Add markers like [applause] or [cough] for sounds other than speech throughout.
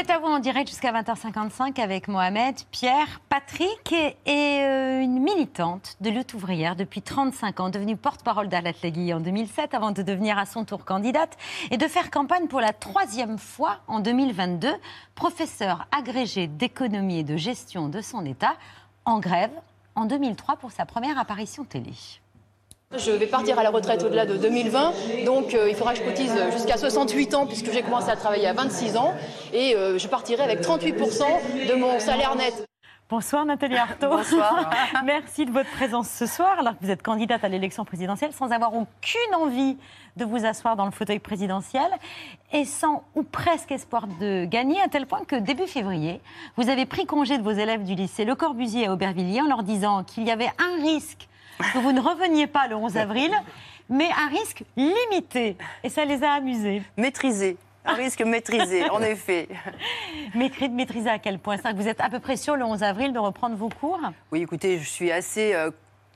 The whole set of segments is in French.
C'est à vous en direct jusqu'à 20h55 avec Mohamed, Pierre, Patrick et, euh, une militante de lutte ouvrière depuis 35 ans, devenue porte-parole d'Alat Legui en 2007 avant de devenir à son tour candidate et de faire campagne pour la troisième fois en 2022, professeur agrégé d'économie et de gestion de son État, en grève en 2003 pour sa première apparition télé. Je vais partir à la retraite au-delà de 2020, donc euh, il faudra que je cotise jusqu'à 68 ans puisque j'ai commencé à travailler à 26 ans et euh, je partirai avec 38% de mon salaire net. Bonsoir Nathalie Arthaud. Bonsoir. [laughs] Merci de votre présence ce soir alors que vous êtes candidate à l'élection présidentielle sans avoir aucune envie de vous asseoir dans le fauteuil présidentiel et sans ou presque espoir de gagner à tel point que début février, vous avez pris congé de vos élèves du lycée Le Corbusier à Aubervilliers en leur disant qu'il y avait un risque que vous ne reveniez pas le 11 [laughs] avril, mais un risque limité. Et ça les a amusés. Maîtrisé. Un risque maîtrisé, en [laughs] effet. Maîtrisé, maîtrisé à quel point? Ça Vous êtes à peu près sûr le 11 avril de reprendre vos cours? Oui, écoutez, je suis assez euh,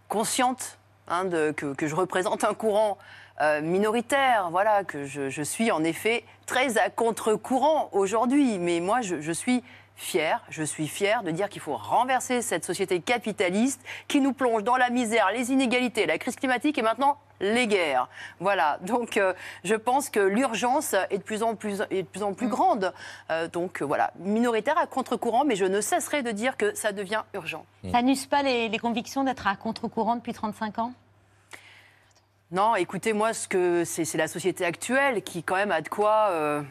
consciente hein, de, que, que, je représente un courant euh, minoritaire, voilà, que je, je, suis en effet très à contre-courant aujourd'hui. Mais moi, je, je suis fière, je suis fière de dire qu'il faut renverser cette société capitaliste qui nous plonge dans la misère, les inégalités, la crise climatique et maintenant les guerres. Voilà, donc euh, je pense que l'urgence est de plus en plus, est de plus, en plus grande. Euh, donc euh, voilà, minoritaire à contre-courant, mais je ne cesserai de dire que ça devient urgent. Ça n'use pas les, les convictions d'être à contre-courant depuis 35 ans? Non, écoutez, moi, ce que c'est la société actuelle qui quand même a de quoi... Euh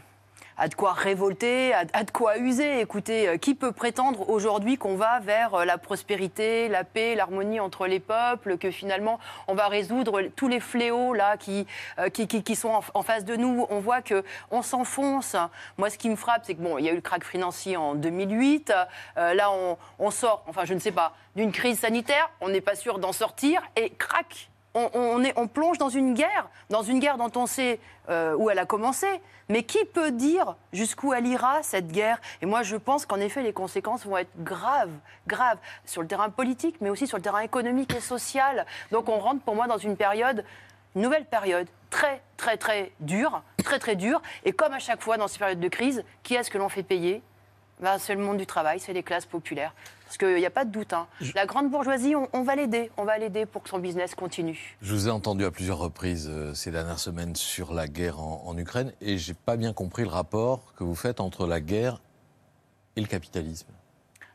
a de quoi révolter, a, de quoi user. Écoutez, euh, qui peut prétendre aujourd'hui qu'on va vers euh, la prospérité, la paix, l'harmonie entre les peuples, que finalement on va résoudre tous les fléaux là qui, euh, sont en, face de nous? On voit que on s'enfonce. Moi, ce qui me frappe, c'est que bon, il y a eu le crack financier en 2008. Euh, là, on, on sort, enfin, je ne sais pas, d'une crise sanitaire. On n'est pas sûr d'en sortir et crac on, plonge dans une guerre, dans une guerre dont on sait euh, où elle a commencé. Mais qui peut dire jusqu'où elle ira, cette guerre? Et moi, je pense qu'en effet, les conséquences vont être graves, graves, sur le terrain politique, mais aussi sur le terrain économique et social. Donc on rentre pour moi dans une période, une nouvelle période, très, très, très dure, très, très dure. Et comme à chaque fois dans ces périodes de crise, qui est-ce que l'on fait payer? Ben, C'est le monde du travail, c'est les classes populaires. Parce qu'il n'y a pas de doute. Hein. La grande bourgeoisie, on, on va l'aider. On va l'aider pour que son business continue. Je vous ai entendu à plusieurs reprises euh, ces dernières semaines sur la guerre en, en Ukraine et j'ai pas bien compris le rapport que vous faites entre la guerre et le capitalisme.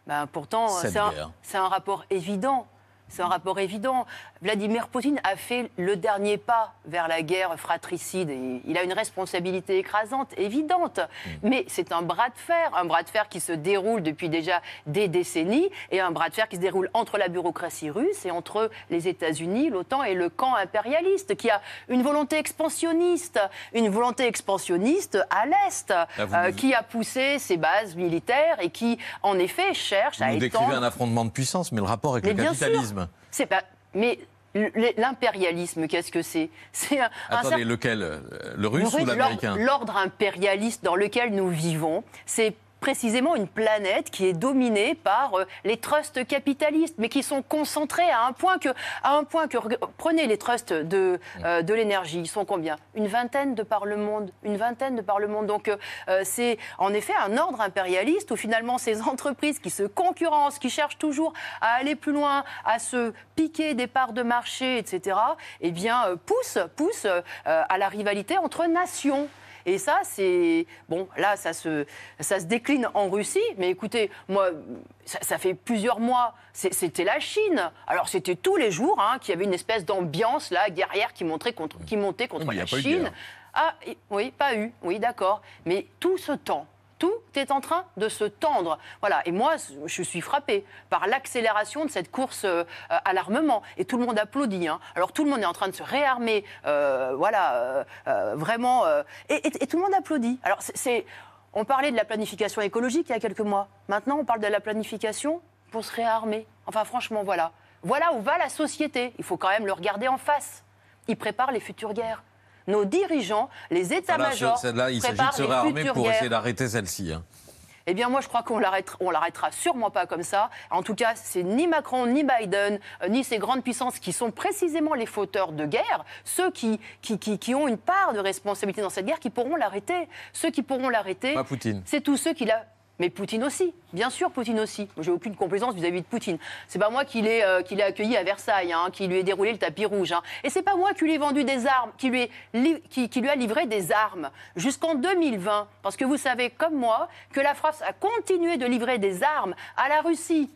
Ben, pourtant, c'est un, un rapport évident. C'est un rapport évident. Vladimir Poutine a fait le dernier pas vers la guerre fratricide. Et il a une responsabilité écrasante, évidente. Mmh. Mais c'est un bras de fer, un bras de fer qui se déroule depuis déjà des décennies, et un bras de fer qui se déroule entre la bureaucratie russe et entre les États-Unis, l'OTAN et le camp impérialiste, qui a une volonté expansionniste, une volonté expansionniste à l'est, Ah, euh, qui a poussé ses bases militaires et qui, en effet, cherche vous à nous étendre. décrivez un affrontement de puissance, mais le rapport avec Mais le capitalisme. C'est pas. Mais l'impérialisme, qu'est-ce que c'est? C'est un, Attendez, lequel? Euh, Le russe ou l'ordre- l'américain? L'ordre impérialiste dans lequel nous vivons, c'est précisément une planète qui est dominée par euh, les trusts capitalistes, mais qui sont concentrés à un point que, à un point que prenez les trusts de, euh, de l'énergie, ils sont combien? Une vingtaine de par le monde, une vingtaine de par. Donc euh, c'est en effet un ordre impérialiste où finalement ces entreprises qui se concurrencent, qui cherchent toujours à aller plus loin, à se piquer des parts de marché, etc. Eh bien poussent, poussent à la rivalité entre nations. Et ça, c'est. Bon, là, ça se, ça se décline en Russie, mais écoutez, moi, ça, ça fait plusieurs mois, c'était la Chine. Alors, c'était tous les jours hein, qu'il y avait une espèce d'ambiance, là, guerrière qui, montrait contre, qui montait contre la Chine. Ah, oui, pas eu, oui, d'accord. Mais tout ce temps. Tout est en train de se tendre. Voilà. Et moi, je suis frappée par l'accélération de cette course euh, à l'armement. Et tout le monde applaudit. hein. Alors, tout le monde est en train de se réarmer. euh, voilà. euh, euh, vraiment. euh, et, tout le monde applaudit. Alors, c'est-. On parlait de la planification écologique il y a quelques mois. Maintenant, on parle de la planification pour se réarmer. Enfin, franchement, voilà. Voilà où va la société. Il faut quand même le regarder en face. Ils préparent les futures guerres. Nos dirigeants, les états-majors, ce- celle-là, il s'agit de se réarmer pour guerres. essayer d'arrêter celle-ci. hein. eh bien moi je crois qu'on l'arrêtera, on l'arrêtera sûrement pas comme ça. En tout cas, c'est ni Macron, ni Biden, euh, ni ces grandes puissances qui sont précisément les fauteurs de guerre, ceux qui, qui, qui, qui ont une part de responsabilité dans cette guerre, qui pourront l'arrêter. Ceux qui pourront l'arrêter, Pas Poutine. c'est tous ceux qui la... Mais Poutine aussi, bien sûr, Poutine aussi. J'ai aucune complaisance vis-à-vis de Poutine. C'est pas moi qui l'ai euh, accueilli à Versailles, hein, qui lui ai déroulé le tapis rouge. hein. Et c'est pas moi qui lui ai vendu des armes, qui lui a livré des armes jusqu'en 2020. Parce que vous savez, comme moi, que la France a continué de livrer des armes à la Russie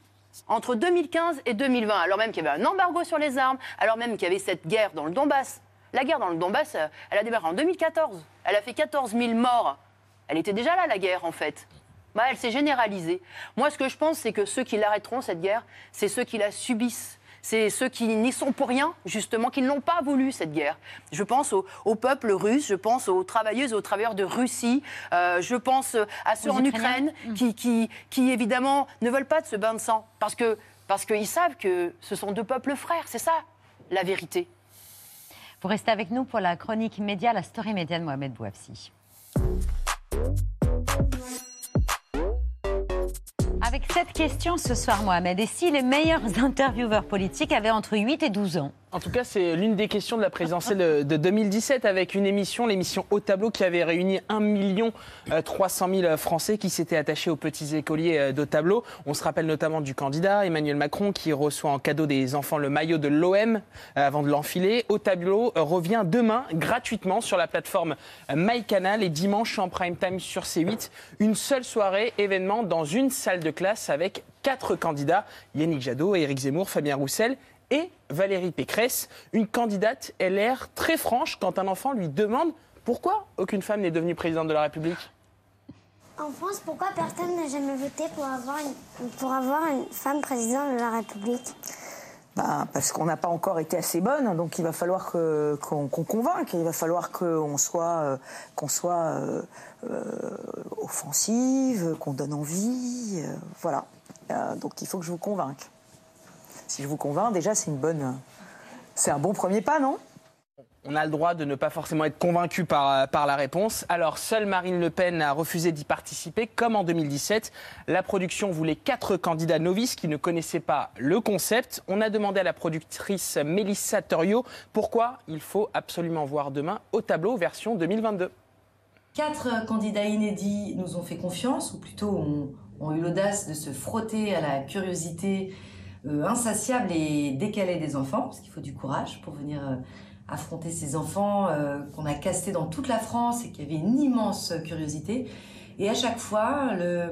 entre 2015 et 2020, alors même qu'il y avait un embargo sur les armes, alors même qu'il y avait cette guerre dans le Donbass. La guerre dans le Donbass, euh, elle a démarré en 2014. Elle a fait 14 000 morts. Elle était déjà là, la guerre, en fait. Bah, elle s'est généralisée. Moi, ce que je pense, c'est que ceux qui l'arrêteront, cette guerre, c'est ceux qui la subissent. C'est ceux qui n'y sont pour rien, justement, qui ne l'ont pas voulu, cette guerre. Je pense au, au peuple russe, je pense aux travailleuses et aux travailleurs de Russie, euh, je pense à ceux Aux en. Ukraine qui, qui, qui, évidemment, ne veulent pas de ce bain de sang. Parce que parce qu'ils savent que ce sont deux peuples frères. C'est ça, la vérité. Vous restez avec nous pour la chronique média, la story média de Mohamed Bouafsi. Cette question ce soir, Mohamed, et si les meilleurs [laughs] intervieweurs politiques avaient entre 8 et 12 ans? En tout cas, c'est l'une des questions de la présidentielle de- de 2017 avec une émission, l'émission Au Tableau, qui avait réuni 1 million 300 000 Français qui s'étaient attachés aux petits écoliers euh, d'Au Tableau. On se rappelle notamment du candidat Emmanuel Macron qui reçoit en cadeau des enfants le maillot de l'OM euh, avant de l'enfiler. Au Tableau euh, revient demain gratuitement sur la plateforme euh, MyCanal et dimanche en prime time sur C8. Une seule soirée événement dans une salle de classe avec quatre candidats Yannick Jadot, Éric Zemmour, Fabien Roussel et Valérie Pécresse, une candidate LR très franche quand un enfant lui demande pourquoi aucune femme n'est devenue présidente de la République. En France, pourquoi personne n'a jamais voté pour avoir une, pour avoir une femme présidente de la République? Ben, parce qu'on n'a pas encore été assez bonne, donc il va falloir que- qu'on convainque, il va falloir qu'on soit, euh, qu'on soit euh, euh, offensive, qu'on donne envie, euh, voilà. Euh, donc il faut que je vous convainque. Si je vous convainc, déjà c'est une bonne, c'est un bon premier pas, non? On a le droit de ne pas forcément être convaincu par, par la réponse. Alors, seule Marine Le Pen a refusé d'y participer, comme en 2017. La production voulait quatre candidats novices qui ne connaissaient pas le concept. On a demandé à la productrice Mélissa Torio pourquoi il faut absolument voir demain au tableau version 2022. Quatre candidats inédits nous ont fait confiance, ou plutôt ont, ont eu l'audace de se frotter à la curiosité euh, insatiable et décalée des enfants, parce qu'il faut du courage pour venir euh, affronter ces enfants euh, qu'on a castés dans toute la France et qui avaient une immense curiosité. Et à chaque fois, le,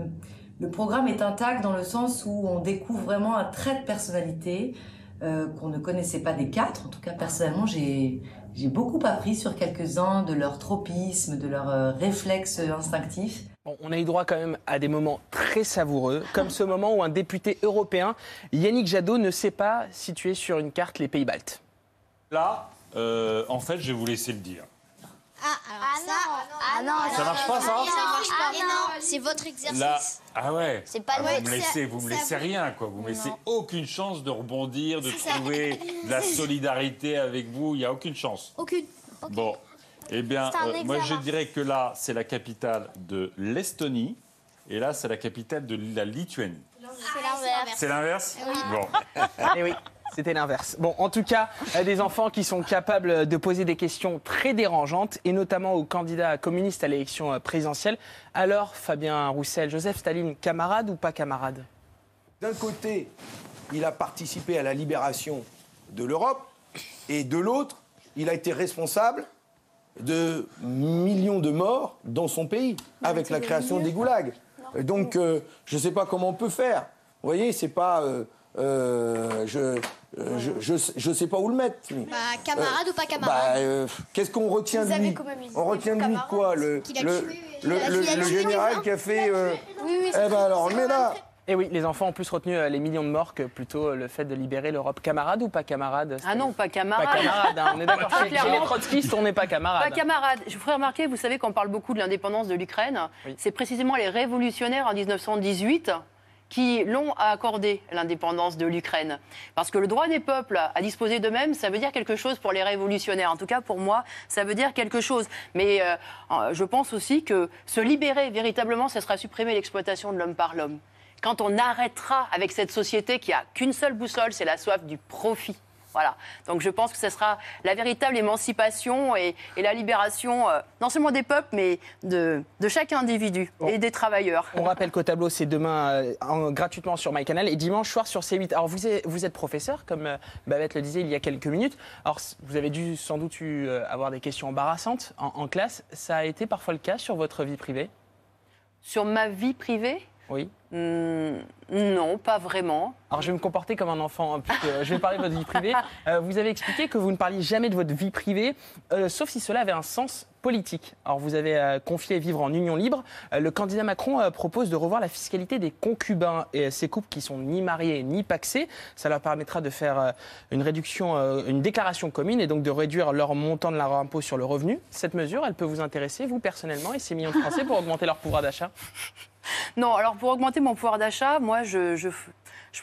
le programme est intact dans le sens où on découvre vraiment un trait de personnalité euh, qu'on ne connaissait pas des quatre. En tout cas, personnellement, j'ai beaucoup appris sur quelques-uns de leurs tropismes, de leurs euh, réflexes instinctifs. On a eu droit quand même à des moments très savoureux, comme ce moment où un député européen, Yannick Jadot, ne sait pas situer sur une carte les pays baltes. Là, euh, en fait, je vais vous laisser le dire. Ah non, Ça marche pas, ça Ça marche pas. Et non, c'est votre exercice. Là, ah ouais. C'est pas Ah, vous me laissez, vous me laissez rien, quoi. Vous me laissez aucune chance de rebondir, de trouver de la [laughs] solidarité avec vous. Il n'y a aucune chance. Aucune. Bon, eh bien, euh, moi je dirais que là, c'est la capitale de l'Estonie, et là, c'est la capitale de la Lituanie. C'est l'inverse. C'est l'inverse Bon. [laughs] Eh oui, c'était l'inverse. Bon, en tout cas, euh, des enfants qui sont capables de poser des questions très dérangeantes, et notamment aux candidats communistes à l'élection euh, présidentielle. Alors, Fabien Roussel, Joseph Staline, camarade ou pas camarade D'un côté, il a participé à la libération de l'Europe, et de l'autre, il a été responsable de millions de morts dans son pays, avec la création des goulags. Donc, euh, je ne sais pas comment on peut faire. Vous voyez, c'est pas. euh, euh, je, je, je, je sais pas où le mettre. Bah, camarade ou pas Bah, camarade euh, qu'est-ce qu'on retient de lui. On retient de lui quoi Le, général qui a fait. Oui, oui, eh ben alors, mais là. Et oui, les enfants ont plus retenu euh, les millions de morts que plutôt euh, le fait de libérer l'Europe. Camarade ou pas camarade Ah non, pas Pas camarade. camarade, hein, on est d'accord. [laughs] Chez- les trotskistes, on n'est pas camarade. Pas camarade. Je vous ferai remarquer, vous savez qu'on parle beaucoup de l'indépendance de l'Ukraine. Oui. C'est précisément les révolutionnaires en 1918 qui l'ont accordé, l'indépendance de l'Ukraine. Parce que le droit des peuples à disposer d'eux-mêmes, ça veut dire quelque chose pour les révolutionnaires. En tout cas, pour moi, ça veut dire quelque chose. Mais euh, je pense aussi que se libérer véritablement, ce sera supprimer l'exploitation de l'homme par l'homme. Quand on arrêtera avec cette société qui a qu'une seule boussole, c'est la soif du profit. Voilà. Donc je pense que ce sera la véritable émancipation et, la libération, euh, non seulement des peuples, mais de, chaque individu et des travailleurs. On rappelle qu'au tableau, c'est demain euh, gratuitement sur MyCanal et dimanche soir sur C8. Alors vous êtes, vous êtes professeur, comme euh, Babette le disait il y a quelques minutes. Alors vous avez dû sans doute eu, avoir des questions embarrassantes en, en classe. Ça a été parfois le cas sur votre vie privée? Sur ma vie privée? Oui. Hmm, non, pas vraiment. Alors je vais me comporter comme un enfant, hein, puisque je vais parler de votre vie privée. [laughs] Euh, vous avez expliqué que vous ne parliez jamais de votre vie privée, euh, sauf si cela avait un sens politique. Alors vous avez euh, confié vivre en union libre. le candidat Macron propose de revoir la fiscalité des concubins et ces couples qui sont ni mariés ni paxés. Ça leur permettra de faire une réduction, une déclaration commune et donc de réduire leur montant de leur impôt sur le revenu. Cette mesure, elle peut vous intéresser, vous personnellement, et ces millions de Français pour augmenter leur pouvoir d'achat? [laughs] Non, alors pour augmenter mon pouvoir d'achat, moi, je,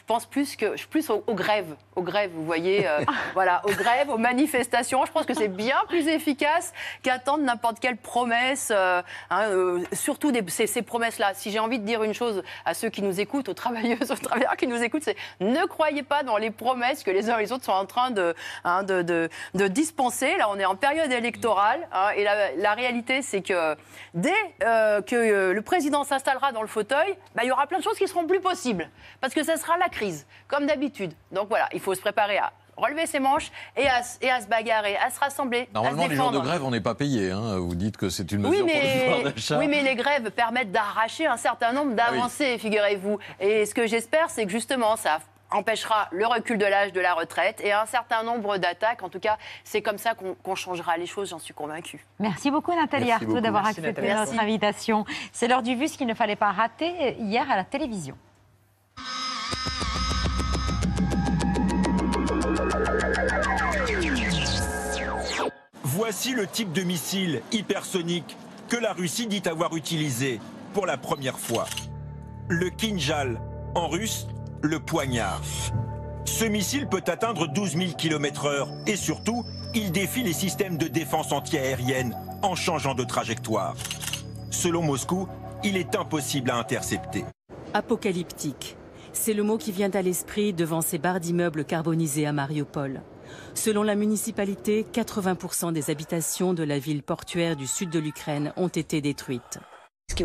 pense plus que je plus aux, grèves, aux grèves, vous voyez, euh, [laughs] voilà, aux grèves, aux manifestations. Je pense que c'est bien plus efficace qu'attendre n'importe quelle promesse, euh, hein, euh, surtout des, ces, promesses-là. Si j'ai envie de dire une chose à ceux qui nous écoutent, aux travailleuses, aux travailleurs qui nous écoutent, c'est ne croyez pas dans les promesses que les uns et les autres sont en train de, hein, de, de, dispenser. Là, on est en période électorale, hein, et la, réalité, c'est que dès que le président s'installera dans le fauteuil, bah, il y aura plein de choses qui seront plus possibles, parce que ça sera la crise, comme d'habitude. Donc voilà, il faut se préparer à relever ses manches et à, et à se bagarrer, à se rassembler. Normalement, les jours de grève, on n'est pas payé. Hein. Vous dites que c'est une mesure oui, mais, pour le pouvoir d'achat. Oui, mais les grèves permettent d'arracher un certain nombre ah d'avancées, figurez-vous. Et ce que j'espère, c'est que justement, ça empêchera le recul de l'âge de la retraite et un certain nombre d'attaques. En tout cas, c'est comme ça qu'on changera les choses, j'en suis convaincue. Merci beaucoup Nathalie Arthaud d'avoir accepté notre invitation. C'est l'heure du vu, ce qu'il ne fallait pas rater hier à la télévision. Voici le type de missile hypersonique que la Russie dit avoir utilisé pour la première fois. Le Kinjal, en russe, le poignard. Ce missile peut atteindre 12 000 km/h et surtout, il défie les systèmes de défense antiaérienne en changeant de trajectoire. Selon Moscou, il est impossible à intercepter. Apocalyptique, c'est le mot qui vient à l'esprit devant ces barres d'immeubles carbonisés à Mariupol. Selon la municipalité, 80% des habitations de la ville portuaire du sud de l'Ukraine ont été détruites.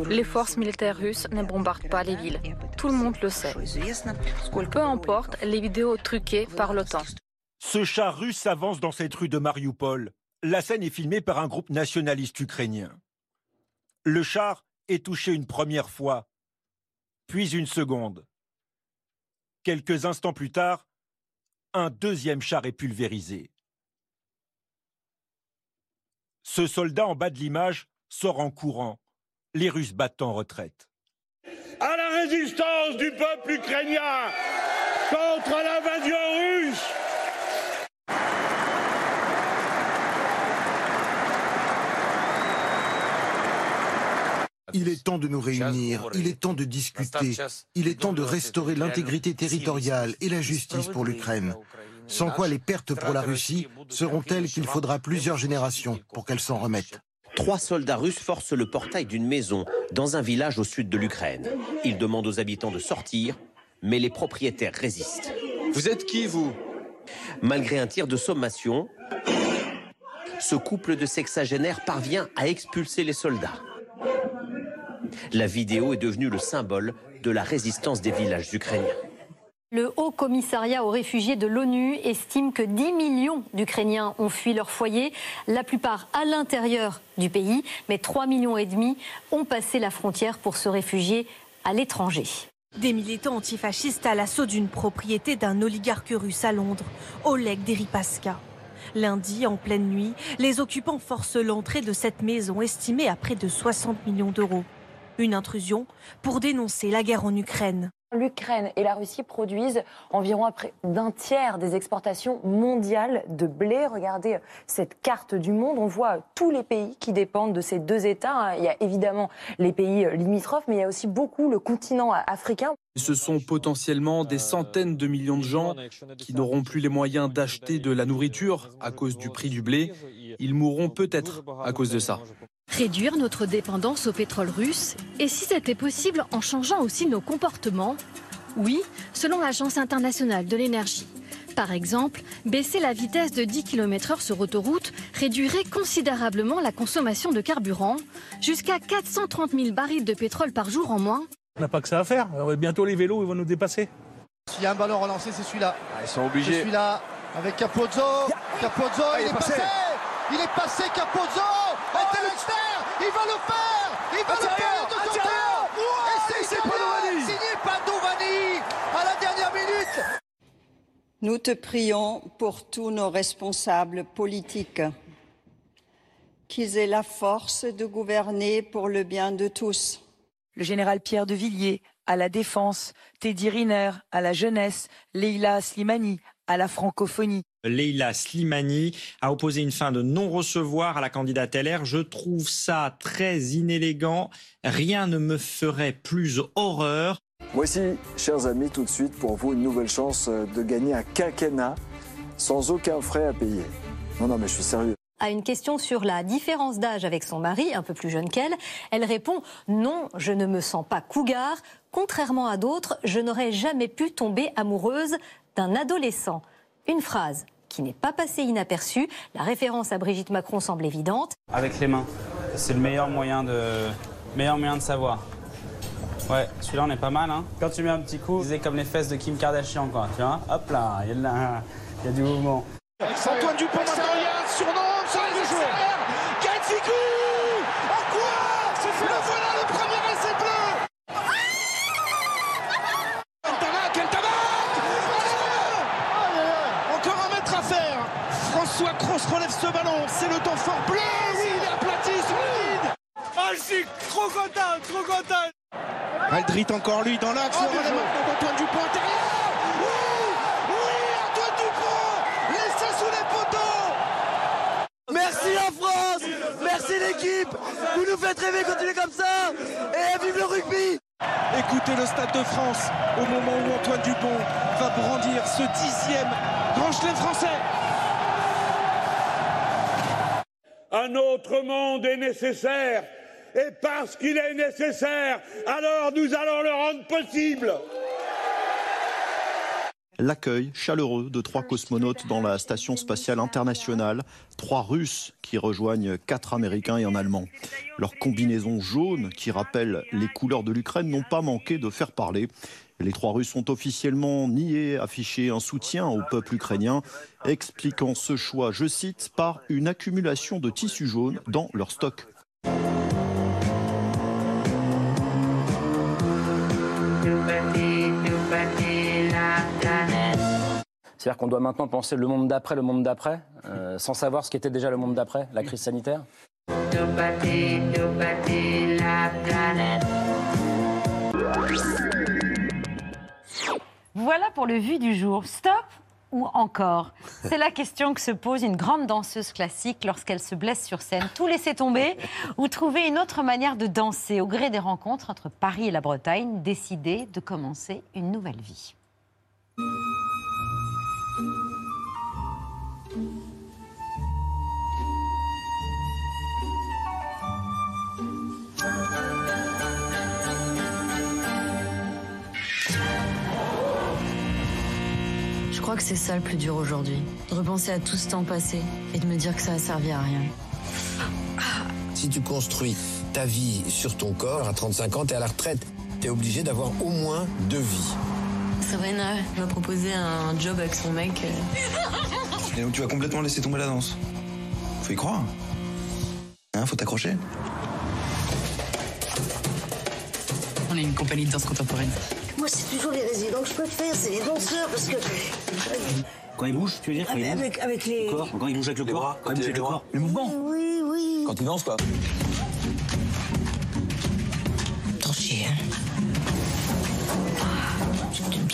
Les forces militaires russes ne bombardent pas les villes. Tout le monde le sait. Peu importe les vidéos truquées par l'OTAN. Ce char russe avance dans cette rue de Mariupol. La scène est filmée par un groupe nationaliste ukrainien. Le char est touché une première fois, puis une seconde. Quelques instants plus tard, un deuxième char est pulvérisé. Ce soldat en bas de l'image sort en courant, les Russes battent en retraite. À la résistance du peuple ukrainien contre l'invasion russe Il est temps de nous réunir, il est temps de discuter, il est temps de restaurer l'intégrité territoriale et la justice pour l'Ukraine. Sans quoi les pertes pour la Russie seront telles qu'il faudra plusieurs générations pour qu'elle s'en remette. Trois soldats russes forcent le portail d'une maison dans un village au sud de l'Ukraine. Ils demandent aux habitants de sortir, mais les propriétaires résistent. Vous êtes qui, vous? Malgré un tir de sommation, ce couple de sexagénaires parvient à expulser les soldats. La vidéo est devenue le symbole de la résistance des villages ukrainiens. Le Haut Commissariat aux réfugiés de l'ONU estime que 10 millions d'Ukrainiens ont fui leur foyer, la plupart à l'intérieur du pays, mais 3 millions et demi ont passé la frontière pour se réfugier à l'étranger. Des militants antifascistes à l'assaut d'une propriété d'un oligarque russe à Londres, Oleg Deripaska. Lundi, en pleine nuit, les occupants forcent l'entrée de cette maison estimée à près de 60 millions d'euros. Une intrusion pour dénoncer la guerre en Ukraine. L'Ukraine et la Russie produisent environ d'un tiers des exportations mondiales de blé. Regardez cette carte du monde. On voit tous les pays qui dépendent de ces deux États. Il y a évidemment les pays limitrophes, mais il y a aussi beaucoup le continent africain. Ce sont potentiellement des centaines de millions de gens qui n'auront plus les moyens d'acheter de la nourriture à cause du prix du blé. Ils mourront peut-être à cause de ça. Réduire notre dépendance au pétrole russe Et si c'était possible en changeant aussi nos comportements? Oui, selon l'Agence internationale de l'énergie. Par exemple, baisser la vitesse de 10 km/h sur autoroute réduirait considérablement la consommation de carburant, jusqu'à 430 000 barils de pétrole par jour en moins. On n'a pas que ça à faire. Bientôt les vélos ils vont nous dépasser. S'il y a un ballon relancé, c'est celui-là. ils sont obligés. C'est celui-là avec Capozzo. Capozzo, il, est passé. Il est passé Capozzo. Il va le faire Il va le faire de Et c'est signé Padovani à la dernière minute. Nous te prions pour tous nos responsables politiques, qu'ils aient la force de gouverner pour le bien de tous. Le général Pierre de Villiers à la défense, Teddy Riner à la jeunesse, Leila Slimani à la francophonie. Leila Slimani a opposé une fin de non-recevoir à la candidate LR. Je trouve ça très inélégant. Rien ne me ferait plus horreur. Voici, chers amis, tout de suite pour vous une nouvelle chance de gagner un quinquennat sans aucun frais à payer. Non, non, mais je suis sérieux. À une question sur la différence d'âge avec son mari, un peu plus jeune qu'elle, elle répond Non, je ne me sens pas cougar. Contrairement à d'autres, je n'aurais jamais pu tomber amoureuse d'un adolescent. Une phrase qui n'est pas passée inaperçue. La référence à Brigitte Macron semble évidente. Avec les mains, c'est le meilleur moyen de, meilleur moyen de savoir. Ouais, celui-là on est pas mal. Hein. Quand tu mets un petit coup, c'est comme les fesses de Kim Kardashian, quoi. Tu vois? Hop là, il y, y a du mouvement. Antoine Dupont Ballon. C'est le temps fort bleu. Oui, il est aplati sur le vide. Ah, je suis trop content, trop content. Aldrit encore lui dans l'axe. Oh, le d'Antoine Dupont intérieur. Oui, oui, Antoine Dupont. Laissé sous les poteaux. Merci la France Merci l'équipe Vous nous faites rêver, continuez comme ça Et vive le rugby Écoutez le Stade de France au moment où Antoine Dupont va brandir ce dixième grand chelem français. Un autre monde est nécessaire et parce qu'il est nécessaire, alors nous allons le rendre possible. L'accueil chaleureux de trois cosmonautes dans la station spatiale internationale, trois Russes qui rejoignent quatre Américains et un Allemand. Leurs combinaisons jaunes, qui rappellent les couleurs de l'Ukraine, n'ont pas manqué de faire parler. Les trois Russes ont officiellement nié afficher un soutien au peuple ukrainien, expliquant ce choix, je cite, par une accumulation de tissus jaunes dans leur stock. C'est-à-dire qu'on doit maintenant penser le monde d'après, le monde d'après, euh, sans savoir ce qu'était déjà le monde d'après, la crise sanitaire? Voilà pour le vu du jour. Stop ou encore? C'est la question que se pose une grande danseuse classique lorsqu'elle se blesse sur scène. Tout laisser tomber [laughs] ou trouver une autre manière de danser au gré des rencontres entre Paris et la Bretagne, décider de commencer une nouvelle vie. Crois que c'est ça le plus dur aujourd'hui. De repenser à tout ce temps passé et de me dire que ça a servi à rien. Si tu construis ta vie sur ton corps, à 35 ans, t'es à la retraite. T'es obligé d'avoir au moins deux vies. Sabrina m'a proposé un job avec son mec. [laughs] Et donc tu vas complètement laisser tomber la danse. Faut y croire. Hein, faut t'accrocher. On est une compagnie de danse contemporaine. Moi, c'est toujours les résidents que je préfère, c'est les danseurs, parce que. Quand il bouge, tu veux dire quand il bouge Avec, avec les. Le corps, quand il bouge avec le corps, quand il bouge avec le corps. Le mouvement. Oui, oui. Quand il danse, quoi. T'en chier, hein.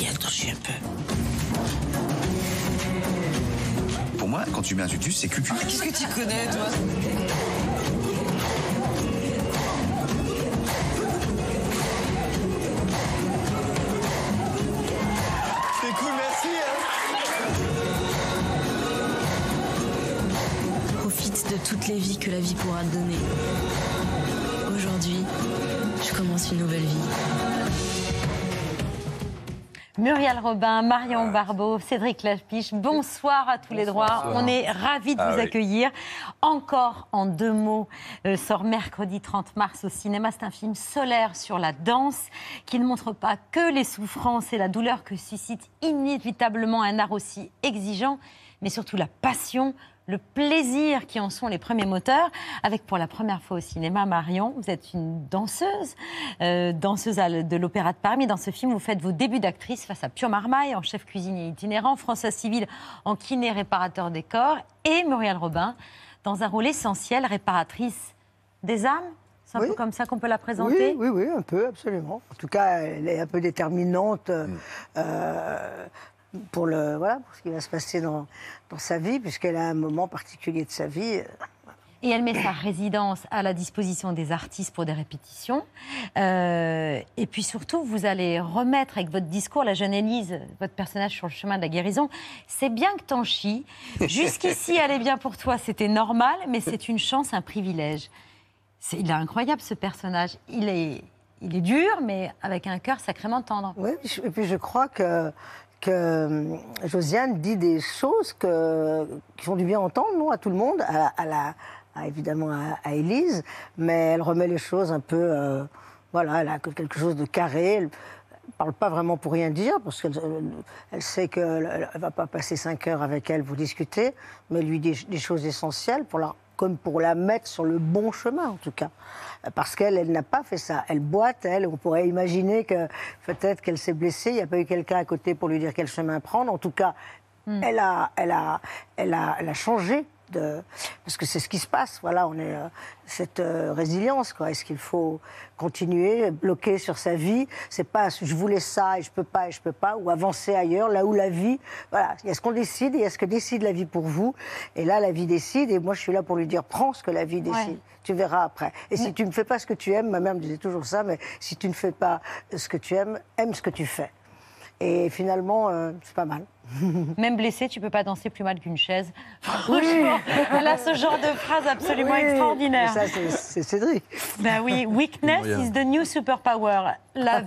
élargis un peu. Pour moi, quand tu mets un tutu, c'est cucu. Qu'est-ce que tu connais, toi? De toutes les vies que la vie pourra te donner. Aujourd'hui, je commence une nouvelle vie. Muriel Robin, Marion Barbeau, Cédric Lapiche, bonsoir à tous les droits. Bonsoir. On est ravis de Ah vous oui. accueillir. Encore en deux mots, euh, sort mercredi 30 mars au cinéma. C'est un film solaire sur la danse qui ne montre pas que les souffrances et la douleur que suscite inévitablement un art aussi exigeant, mais surtout la passion, le plaisir qui en sont les premiers moteurs. Avec pour la première fois au cinéma, Marion, vous êtes une danseuse, euh, danseuse de l'Opéra de Paris. Mais dans ce film, vous faites vos débuts d'actrice face à Pio Marmaille en chef cuisinier itinérant, François Civil en kiné réparateur des corps et Muriel Robin dans un rôle essentiel, réparatrice des âmes. C'est un peu comme ça qu'on peut la présenter? Oui, oui, oui, un peu, absolument. En tout cas, elle est un peu déterminante euh, euh, pour, le, voilà, pour ce qui va se passer dans, dans sa vie, puisqu'elle a un moment particulier de sa vie. Et elle met sa résidence à la disposition des artistes pour des répétitions. Euh, et puis surtout, vous allez remettre avec votre discours la jeune Élise, votre personnage sur le chemin de la guérison. C'est bien que t'en chies. Jusqu'ici, [laughs] allait bien pour toi, c'était normal, mais c'est une chance, un privilège. C'est- il est incroyable ce personnage. Il est, il est dur, mais avec un cœur sacrément tendre. Oui, et puis je crois que, que euh, Josiane dit des choses qui font du bien entendre, non, à tout le monde, à, évidemment à, Élise, mais elle remet les choses un peu, euh, voilà, elle a quelque chose de carré. Elle, parle pas vraiment pour rien dire, parce qu'elle elle sait qu'elle ne va pas passer cinq heures avec elle pour discuter, mais elle lui dit des choses essentielles pour la, comme pour la mettre sur le bon chemin, en tout cas. Parce qu'elle, elle n'a pas fait ça. Elle boite, elle, on pourrait imaginer que peut-être qu'elle s'est blessée, il n'y a pas eu quelqu'un à côté pour lui dire quel chemin prendre. En tout cas, elle, a, elle, a, elle, a, elle a changé. De... Parce que c'est ce qui se passe, voilà, on est euh, cette euh, résilience, quoi. Est-ce qu'il faut continuer, bloquer sur sa vie? C'est pas je voulais ça et je peux pas et je peux pas, ou avancer ailleurs, là où la vie, voilà, il y a ce qu'on décide et il y a ce que décide la vie pour vous. Et là, la vie décide et moi, je suis là pour lui dire prends ce que la vie décide. Ouais. Tu verras après. Et si tu ne fais pas ce que tu aimes, ma mère me disait toujours ça, mais si tu ne fais pas ce que tu aimes, aime ce que tu fais. Et finalement, euh, c'est pas mal. [laughs] Même blessée, tu peux pas danser plus mal qu'une chaise. Franchement, elle a ce genre de phrase absolument Oui, extraordinaire. mais ça, c'est- Cédric. Ben oui, [laughs] weakness is the new superpower. La,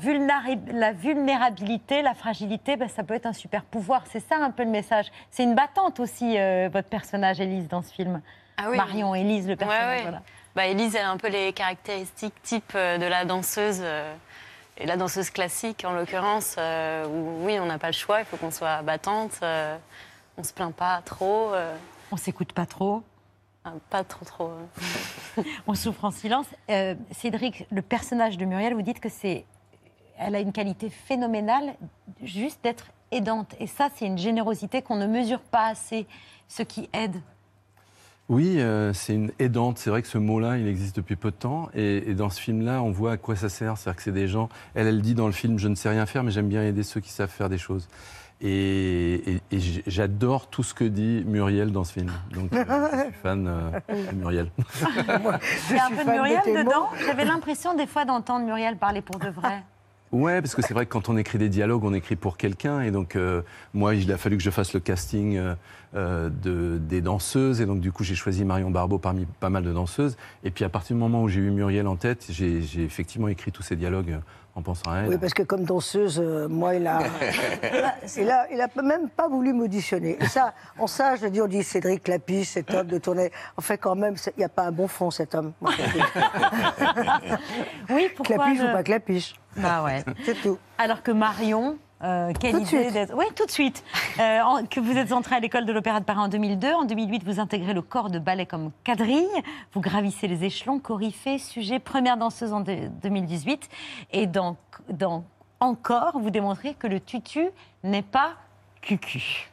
la vulnérabilité, la fragilité, ben, ça peut être un super pouvoir. C'est ça un peu le message. C'est une battante aussi, euh, votre personnage, Élise, dans ce film. Ah oui. Marion, Élise, le personnage. ouais. voilà. Bah, Élise, elle a un peu les caractéristiques types euh, de la danseuse, euh, et la danseuse classique en l'occurrence, euh, où oui, on n'a pas le choix, il faut qu'on soit battante, euh, on se plaint pas trop. euh. On s'écoute pas trop. Ah, pas trop, trop. euh. [laughs] On souffre en silence. Cédric, le personnage de Muriel, vous dites que c'est, elle a une qualité phénoménale, juste d'être aidante. Et ça, c'est une générosité qu'on ne mesure pas assez, ce qui aide. Oui, euh, c'est une aidante. C'est vrai que ce mot-là, il existe depuis peu de temps. Et, et dans ce film-là, on voit à quoi ça sert. C'est-à-dire que c'est des gens. Elle, elle dit dans le film Je ne sais rien faire, mais j'aime bien aider ceux qui savent faire des choses. Et, et- et j- j'adore tout ce que dit Muriel dans ce film. Donc, euh, je suis fan euh, de Muriel. [laughs] Il y a un peu de Muriel dedans. J'avais l'impression des fois d'entendre Muriel parler pour de vrai. Ouais, parce que c'est vrai que quand on écrit des dialogues, on écrit pour quelqu'un. Et donc, euh, moi, il a fallu que je fasse le casting euh, euh, de, des danseuses. Et donc, du coup, j'ai choisi Marion Barbeau parmi pas mal de danseuses. Et puis, à partir du moment où j'ai eu Muriel en tête, j'ai effectivement écrit tous ces dialogues en pensant à elle. Oui, parce que comme danseuse, euh, moi, il a, [laughs] il a, il a même pas voulu m'auditionner. Et ça, en ça, je dis, on dit Cédric Clapiche, cet homme de tournée. En fait, quand même, il n'y a pas un bon fond, cet homme. Moi. [laughs] Oui, pourquoi Clapiche ne- ou pas Clapiche Bah ouais. C'est tout. Alors que Marion, euh, quelle Tout idée d'être. Oui, tout de suite. Euh, en- que vous êtes entrée à l'école de l'Opéra de Paris en 2002. En 2008, vous intégrez le corps de ballet comme quadrille. Vous gravissez les échelons, coryphée, sujet, première danseuse en de- 2018. Et dans, dans Encore, vous démontrez que le tutu n'est pas cucu.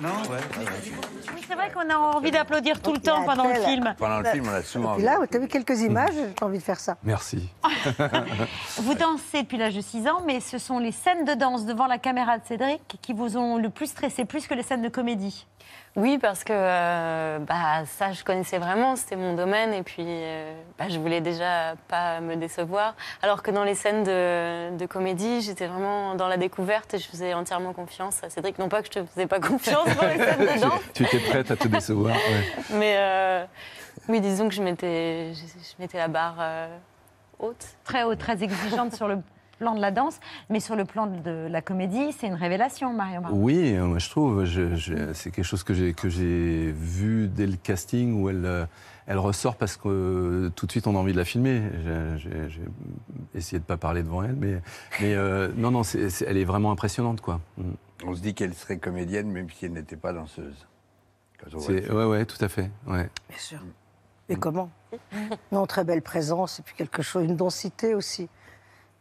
Non ouais. Oui, c'est vrai qu'on a envie d'applaudir tout le temps pendant le film. Pendant le film, on a souvent Et puis là, tu as vu quelques images, j'ai envie de faire ça. Merci. [laughs] Vous dansez depuis l'âge de 6 ans, mais ce sont les scènes de danse devant la caméra de Cédric qui vous ont le plus stressé, plus que les scènes de comédie. Oui, parce que euh, bah, ça, je connaissais vraiment, c'était mon domaine, et puis euh, bah, je voulais déjà pas me décevoir. Alors que dans les scènes de, de comédie, j'étais vraiment dans la découverte et je faisais entièrement confiance à Cédric. Non pas que je te faisais pas confiance dans les [laughs] scènes de danse, tu étais prête à te décevoir. ouais. mais euh, oui, disons que je mettais, je, je mettais la barre euh, haute. Très haute, très exigeante sur le plan de la danse, mais sur le plan de la comédie, c'est une révélation, Marion Barbeau. Oui, moi, je trouve. je- je- c'est quelque chose que j'ai que j'ai vu dès le casting où elle euh, elle ressort parce que euh, tout de suite on a envie de la filmer. J'ai- J'ai j'ai essayé de pas parler devant elle, mais mais euh, non non, c'est- c'est- elle est vraiment impressionnante quoi. Mm. On se dit qu'elle serait comédienne même si elle n'était pas danseuse. Ouais ouais, tout à fait. Ouais. Bien sûr. Et comment? Non, très belle présence, et puis quelque chose, une densité aussi.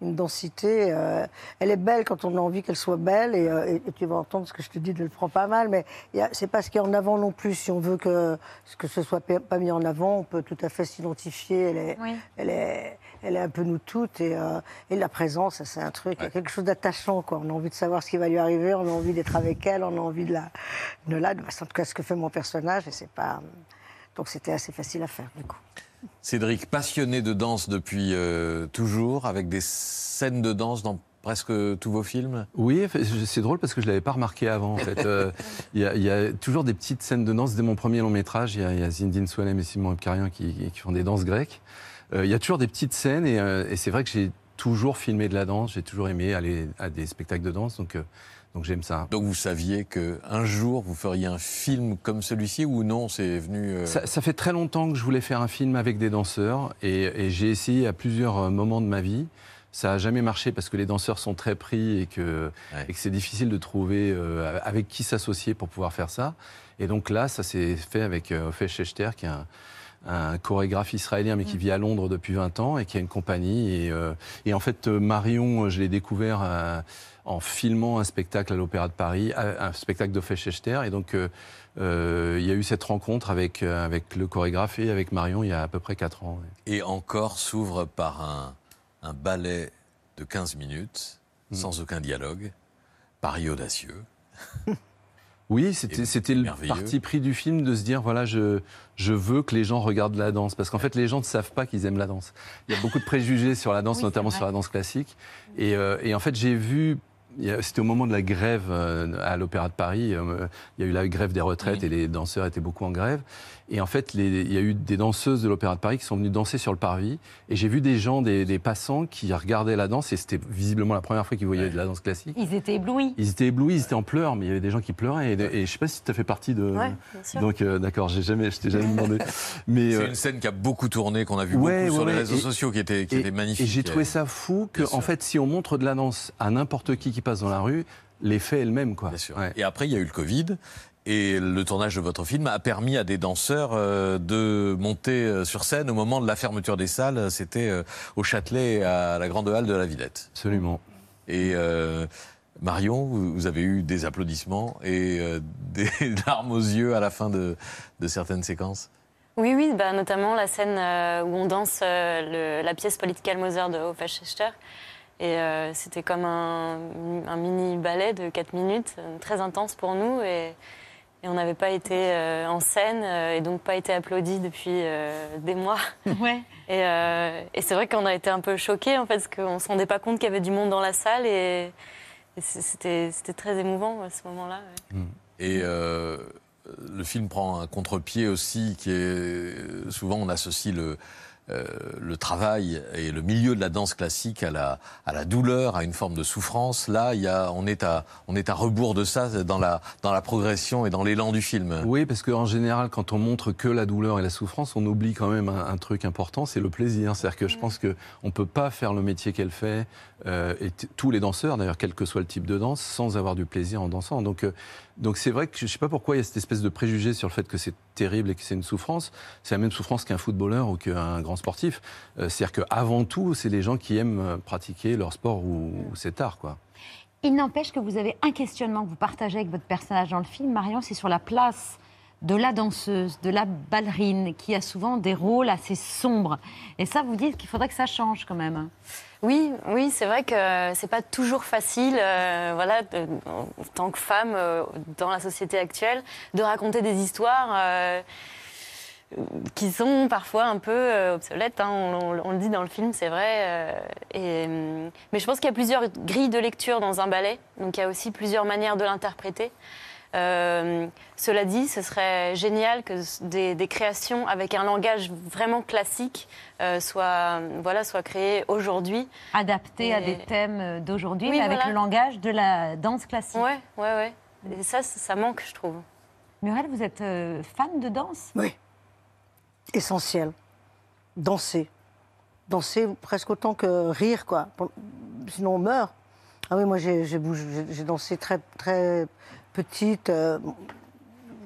Une densité. euh, elle est belle quand on a envie qu'elle soit belle, et, euh, et- et tu vas entendre ce que je te dis, elle le prend pas mal, mais c'est pas ce qui est en avant non plus. Si on veut que, que ce soit pa- pas mis en avant, on peut tout à fait s'identifier. Elle est, Oui. elle, est, elle est un peu nous toutes, et, euh, et la présence, c'est un truc, il y a quelque chose d'attachant. quoi. On a envie de savoir ce qui va lui arriver, on a envie d'être avec elle, on a envie de la. De la c'est en tout cas ce que fait mon personnage, et c'est pas. Donc c'était assez facile à faire, du coup. Cédric, passionné de danse depuis euh, toujours, avec des scènes de danse dans presque tous vos films? Oui, c'est drôle parce que je l'avais pas remarqué avant. En fait, [laughs] Euh, il y, a- il y a toujours des petites scènes de danse. Dès mon premier long métrage, il y a, il y a Zindine Soualem et Simon Abkarian qui, font des danses grecques. Euh, il y a toujours des petites scènes et, et c'est vrai que j'ai toujours filmé de la danse. J'ai toujours aimé aller à des spectacles de danse, donc donc j'aime ça. Donc vous saviez que un jour vous feriez un film comme celui-ci ou non C'est venu. euh, Ça, ça fait très longtemps que je voulais faire un film avec des danseurs et, et j'ai essayé à plusieurs euh, moments de ma vie. Ça n'a jamais marché parce que les danseurs sont très pris et que, et que c'est difficile de trouver euh, avec qui s'associer pour pouvoir faire ça. Et donc là, ça s'est fait avec euh, Ophel Shechter, qui est un, un chorégraphe israélien mais qui vit à Londres depuis 20 ans et qui a une compagnie. Et, euh, et en fait, euh, Marion, euh, je l'ai découvert euh, en filmant un spectacle à l'Opéra de Paris, un spectacle Shechter. Et donc, euh, euh, il y a eu cette rencontre avec, euh, avec le chorégraphe et avec Marion il y a à peu près 4 ans. ouais. Et encore s'ouvre par un, un ballet de 15 minutes, Mm. sans aucun dialogue, Paris audacieux. [laughs] Oui, c'était le parti pris du film de se dire voilà, je, je veux que les gens regardent la danse. Parce qu'en fait, les gens ne savent pas qu'ils aiment la danse. Il y a beaucoup de préjugés sur la danse, Oui, notamment sur la danse classique. Et, euh, et en fait, j'ai vu. C'était au moment de la grève euh, à l'Opéra de Paris. euh, Il y a eu la grève des retraites et les danseurs étaient beaucoup en grève. Et en fait, les- il y a eu des danseuses de l'Opéra de Paris qui sont venues danser sur le parvis. Et j'ai vu des gens, des, des passants qui regardaient la danse. Et c'était visiblement la première fois qu'ils voyaient de la danse classique. Ils étaient éblouis. Ils étaient éblouis, ils étaient en pleurs, mais il y avait des gens qui pleuraient. Et, et je sais pas si tu as fait partie de. Ouais, bien sûr. Donc, euh, d'accord, j'ai jamais, je t'ai jamais demandé. [laughs] Mais C'est euh, une scène qui a beaucoup tourné, qu'on a vu ouais, beaucoup sur ouais, les réseaux Et- sociaux, qui était, qui et- était magnifique. Et j'ai trouvé ça fou que, en fait, si on montre de la danse à n'importe qui qui passe dans la rue, l'effet est le même, quoi. Bien sûr. Et après, il y a eu le Covid. Et le tournage de votre film a permis à des danseurs euh, de monter euh, sur scène au moment de la fermeture des salles. C'était euh, au Châtelet, et à la Grande Halle de la Villette. Absolument. Et euh, Marion, vous avez eu des applaudissements et euh, [laughs] des larmes aux yeux à la fin de, de certaines séquences? Oui, oui, bah, notamment la scène euh, où on danse euh, le- la pièce Political Mother de Hoffa. Et euh, c'était comme un, un mini ballet de 4 minutes, très intense pour nous. Et, et on n'avait pas été euh, en scène euh, et donc pas été applaudis depuis euh, des mois. [laughs] Ouais. Et, euh, et c'est vrai qu'on a été un peu choqués en fait, parce qu'on ne se rendait pas compte qu'il y avait du monde dans la salle. Et, et c'était c'était très émouvant à ce moment-là. ouais. Et euh, le film prend un contre-pied aussi, qui est souvent on associe le euh, le travail et le milieu de la danse classique à la, à la douleur, à une forme de souffrance. Là, il y a, on, est à, on est à rebours de ça dans la, dans la progression et dans l'élan du film. Oui, parce qu'en général, quand on montre que la douleur et la souffrance, on oublie quand même un, un truc important, c'est le plaisir. C'est-à-dire que je pense qu'on ne peut pas faire le métier qu'elle fait, euh, et tous les danseurs, d'ailleurs, quel que soit le type de danse, sans avoir du plaisir en dansant. Donc, euh, donc c'est vrai que je ne sais pas pourquoi il y a cette espèce de préjugé sur le fait que c'est terrible et que c'est une souffrance. C'est la même souffrance qu'un footballeur ou qu'un grand sportif. Euh, C'est-à-dire qu'avant tout, c'est les gens qui aiment pratiquer leur sport ou, ou cet art, quoi. Il n'empêche que vous avez un questionnement que vous partagez avec votre personnage dans le film, Marion, c'est sur la place de la danseuse, de la ballerine, qui a souvent des rôles assez sombres. Et ça, vous dites qu'il faudrait que ça change quand même. Oui, oui, c'est vrai que c'est pas toujours facile, euh, voilà, en tant que femme euh, dans la société actuelle, de raconter des histoires euh, qui sont parfois un peu obsolètes. hein, on, le dit dans le film, c'est vrai. mais je pense qu'il y a plusieurs grilles de lecture dans un ballet, donc il y a aussi plusieurs manières de l'interpréter. Euh, cela dit, ce serait génial que des, des créations avec un langage vraiment classique euh, soient, voilà, soient créées aujourd'hui. Adapté à des thèmes d'aujourd'hui, Oui, mais avec le langage de la danse classique. Ouais, ouais, ouais. Et ça, ça manque, je trouve. Muriel, vous êtes euh, fan de danse? Oui. Essentiel. Danser. Danser presque autant que rire, quoi. Sinon, on meurt. Ah oui, moi, j'ai dansé très, très petite. euh,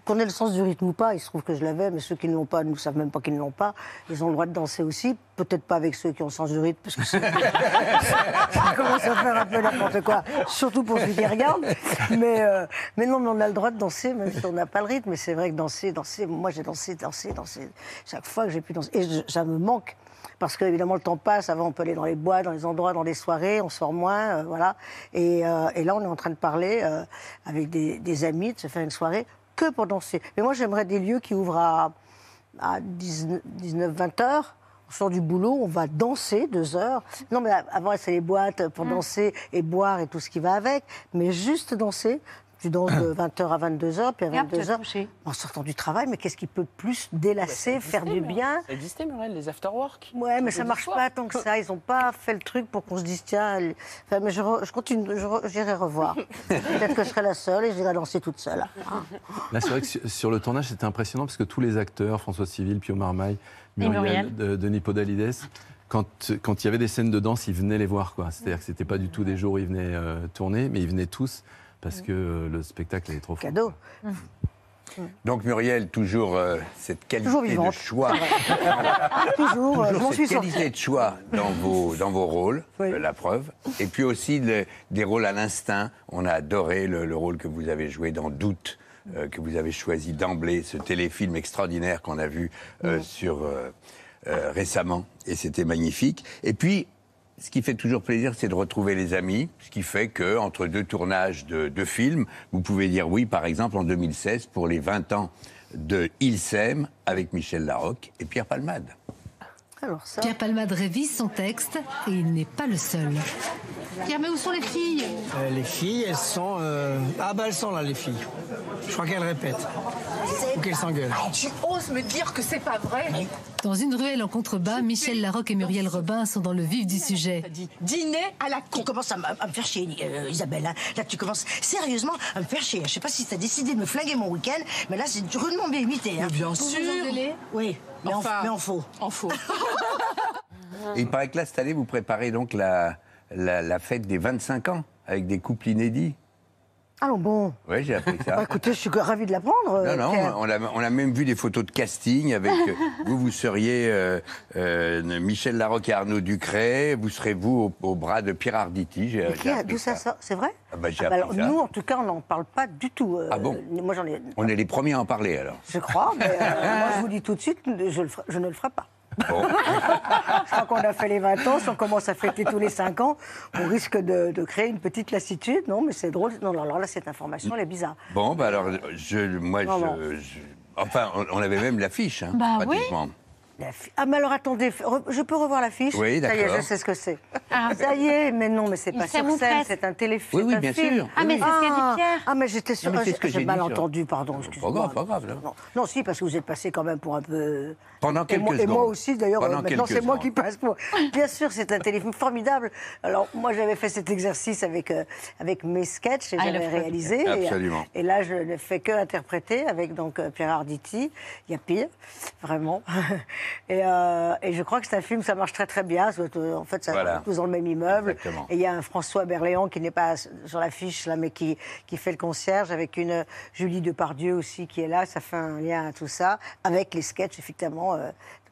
qu'on ait le sens du rythme ou pas, il se trouve que je l'avais, mais ceux qui ne l'ont pas ne savent même pas qu'ils ne l'ont pas. Ils ont le droit de danser aussi, peut-être pas avec ceux qui ont le sens du rythme, parce que c'est- [laughs] ça commence à faire un peu n'importe quoi, surtout pour ceux qui regardent. Mais, euh, mais non, mais on a le droit de danser, même si on n'a pas le rythme. Mais c'est vrai que danser, danser, moi j'ai dansé, dansé, dansé, chaque fois que j'ai pu danser. Et je- ça me manque. Parce que évidemment le temps passe, avant on peut aller dans les bois, dans les endroits, dans des soirées, on sort moins, euh, voilà. Et, euh, et là on est en train de parler euh, avec des, des amis, de se faire une soirée que pour danser. Mais moi j'aimerais des lieux qui ouvrent à, à 19-20 heures. On sort du boulot, on va danser deux heures. Non, mais avant, c'est les boîtes pour danser et boire et tout ce qui va avec. Mais juste danser. Tu danses de [clears throat] 20h à 22h, puis à Et hop, tu vas 22h, en sortant du travail, mais qu'est-ce qui peut plus délasser, faire du bien Ça existait, Muriel, les after-work Ouais, mais ça marche pas tant que ça. Ils n'ont pas fait le truc pour qu'on se dise tiens. Enfin, mais je, re- je continue, je re- j'irai revoir. [laughs] Peut-être que je serai la seule et j'irai danser toute seule. Là, c'est vrai que sur, le tournage, c'était impressionnant parce que tous les acteurs, François Civil, Pio Marmaille, Muriel, Muriel. de- Denis Podalides, quand, quand il y avait des scènes de danse, ils venaient les voir. quoi. C'est-à-dire que c'était pas du tout des jours où ils venaient euh, tourner, mais ils venaient tous parce que euh, le spectacle est trop fort. Cadeau. Donc Muriel, toujours euh, cette qualité Toujours de choix. [laughs] Toujours, euh, Toujours cette sortie. qualité de choix dans vos, dans vos rôles, Oui. euh, la preuve. Et puis aussi le- des rôles à l'instinct. On a adoré le, le rôle que vous avez joué dans Doute, euh, que vous avez choisi d'emblée, ce téléfilm extraordinaire qu'on a vu euh, sur, euh, euh, récemment. Et c'était magnifique. Et puis, ce qui fait toujours plaisir, c'est de retrouver les amis, ce qui fait que entre deux tournages de, de films, vous pouvez dire oui, par exemple, en 2016, pour les 20 ans de Il s'aime, avec Michel Larocque et Pierre Palmade. Alors ça. Pierre Palmade révise son texte et il n'est pas le seul. Pierre, mais où sont les filles Euh, les filles, elles sont. euh, Ah bah elles sont là, les filles. Je crois qu'elles répètent. Ou qu'elles s'engueulent. Tu oses me dire que c'est pas vrai Dans une ruelle en contrebas, Michel Larocque et Muriel Robin sont dans le vif du sujet. Dîner à la con. Tu commences à, me faire chier, euh, Isabelle. hein. Là, tu commences sérieusement à me faire chier. Je sais pas si t'as décidé de me flinguer mon week-end, mais là, c'est rudement bien imité. Hein. bien sûr. Oui, mais, Enfin, en, mais en faux. En faux. Et [laughs] il paraît que là, cette année, vous préparez donc la, la, la fête des 25 ans, avec des couples inédits. Allons bon. Oui, j'ai appris ça. Bah, écoutez, je suis ravie de l'apprendre. Non, non, on a, on a même vu des photos de casting avec euh, [laughs] vous, vous seriez euh, euh, Michel Larocque et Arnaud Ducret, vous serez vous au, au bras de Pierre Arditi. D'où ça sort C'est vrai Ah bah, Ah bah alors, ça. Nous, en tout cas, on n'en parle pas du tout. euh, Ah bon Moi, ai. On est les premiers à en parler alors. Je crois, mais [laughs] moi, je vous dis tout de suite, je, le ferai- je ne le ferai pas. Bon. Crois qu'on a fait les 20 ans, si on commence à fêter tous les 5 ans, on risque de, de créer une petite lassitude. Non, mais c'est drôle. Non, non, alors là, cette information, elle est bizarre. Bon, bah alors, je, moi, Non, je, je- Enfin, on, avait même l'affiche, hein, Bah oui. pratiquement. Fi- Ah, mais alors attendez, je peux revoir l'affiche Oui, Ça y est, d'accord. je sais ce que c'est. Ça y est, mais non, mais c'est pas sur scène, c'est un téléfilm. Oui, oui, c'est un bien film. sûr. Ah, mais c'est ce qu'a dit Pierre. Ah, mais j'étais sûre. Ah, j'ai mal entendu, pardon. Pas excusez-moi. grave, pas grave. Non, non, si, parce que vous êtes passé quand même pour un peu. Pendant Et quelques moi, et moi aussi, d'ailleurs, euh, maintenant c'est moi qui passe pour. Bien sûr, c'est un téléfilm formidable. Alors, moi, j'avais fait cet exercice avec, euh, avec mes sketchs et Ah, j'avais réalisé. Et, Absolument. Et, là, je ne fais que interpréter avec donc euh, Pierre Arditi. Il y a pire, vraiment. [laughs] et, euh, et je crois que c'est un film, ça marche très très bien. Euh, En fait, ça Voilà. tous dans le même immeuble. Exactement. Et il y a un François Berléand qui n'est pas sur l'affiche là, mais qui, qui fait le concierge avec une Julie Depardieu aussi qui est là. Ça fait un lien à tout ça avec les sketchs effectivement euh,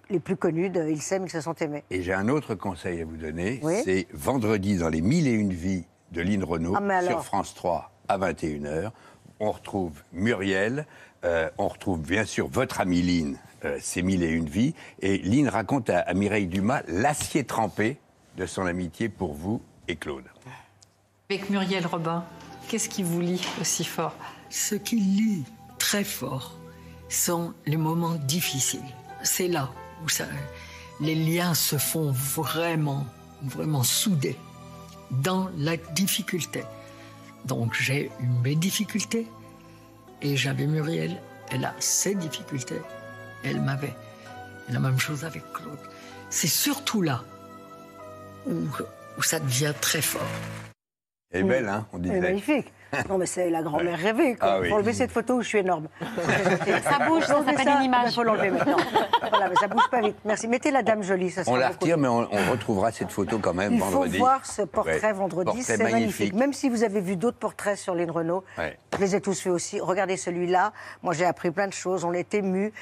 les plus connus de Ils s'aiment, ils se sont aimés. Et j'ai un autre conseil à vous donner. Oui. C'est vendredi dans les mille et une vies de Lynn Renault Ah, sur France 3 à 21h. On retrouve Muriel, euh, on retrouve bien sûr votre amie Lynn, euh, C'est mille et une vies. Et Lynn raconte à, à Mireille Dumas l'acier trempé de son amitié pour vous et Claude. Avec Muriel Robin, qu'est-ce qui vous lie aussi fort? Ce qui lie très fort sont les moments difficiles. C'est là où ça, les liens se font vraiment, vraiment soudés dans la difficulté. Donc j'ai eu mes difficultés et j'avais Muriel, elle a ses difficultés, elle m'avait. Et la même chose avec Claude. C'est surtout là où, où ça devient très fort. Elle est belle, hein, on Elle disait. est magnifique. Non, mais c'est la grand-mère rêvée. Ah Il oui. faut enlever cette photo où je suis énorme. [laughs] Ça bouge, ça s'appelle une image. Il faut l'enlever maintenant. voilà, mais ça bouge pas vite. Merci. Mettez la dame jolie, ça sera On la retire, mais on, on retrouvera cette photo quand même Il vendredi. faut voir ce portrait Ouais. vendredi, c'est magnifique. Même si vous avez vu d'autres portraits sur Lynn Renault, Ouais. je les ai tous faits aussi. Regardez celui-là. Moi, j'ai appris plein de choses. On est ému.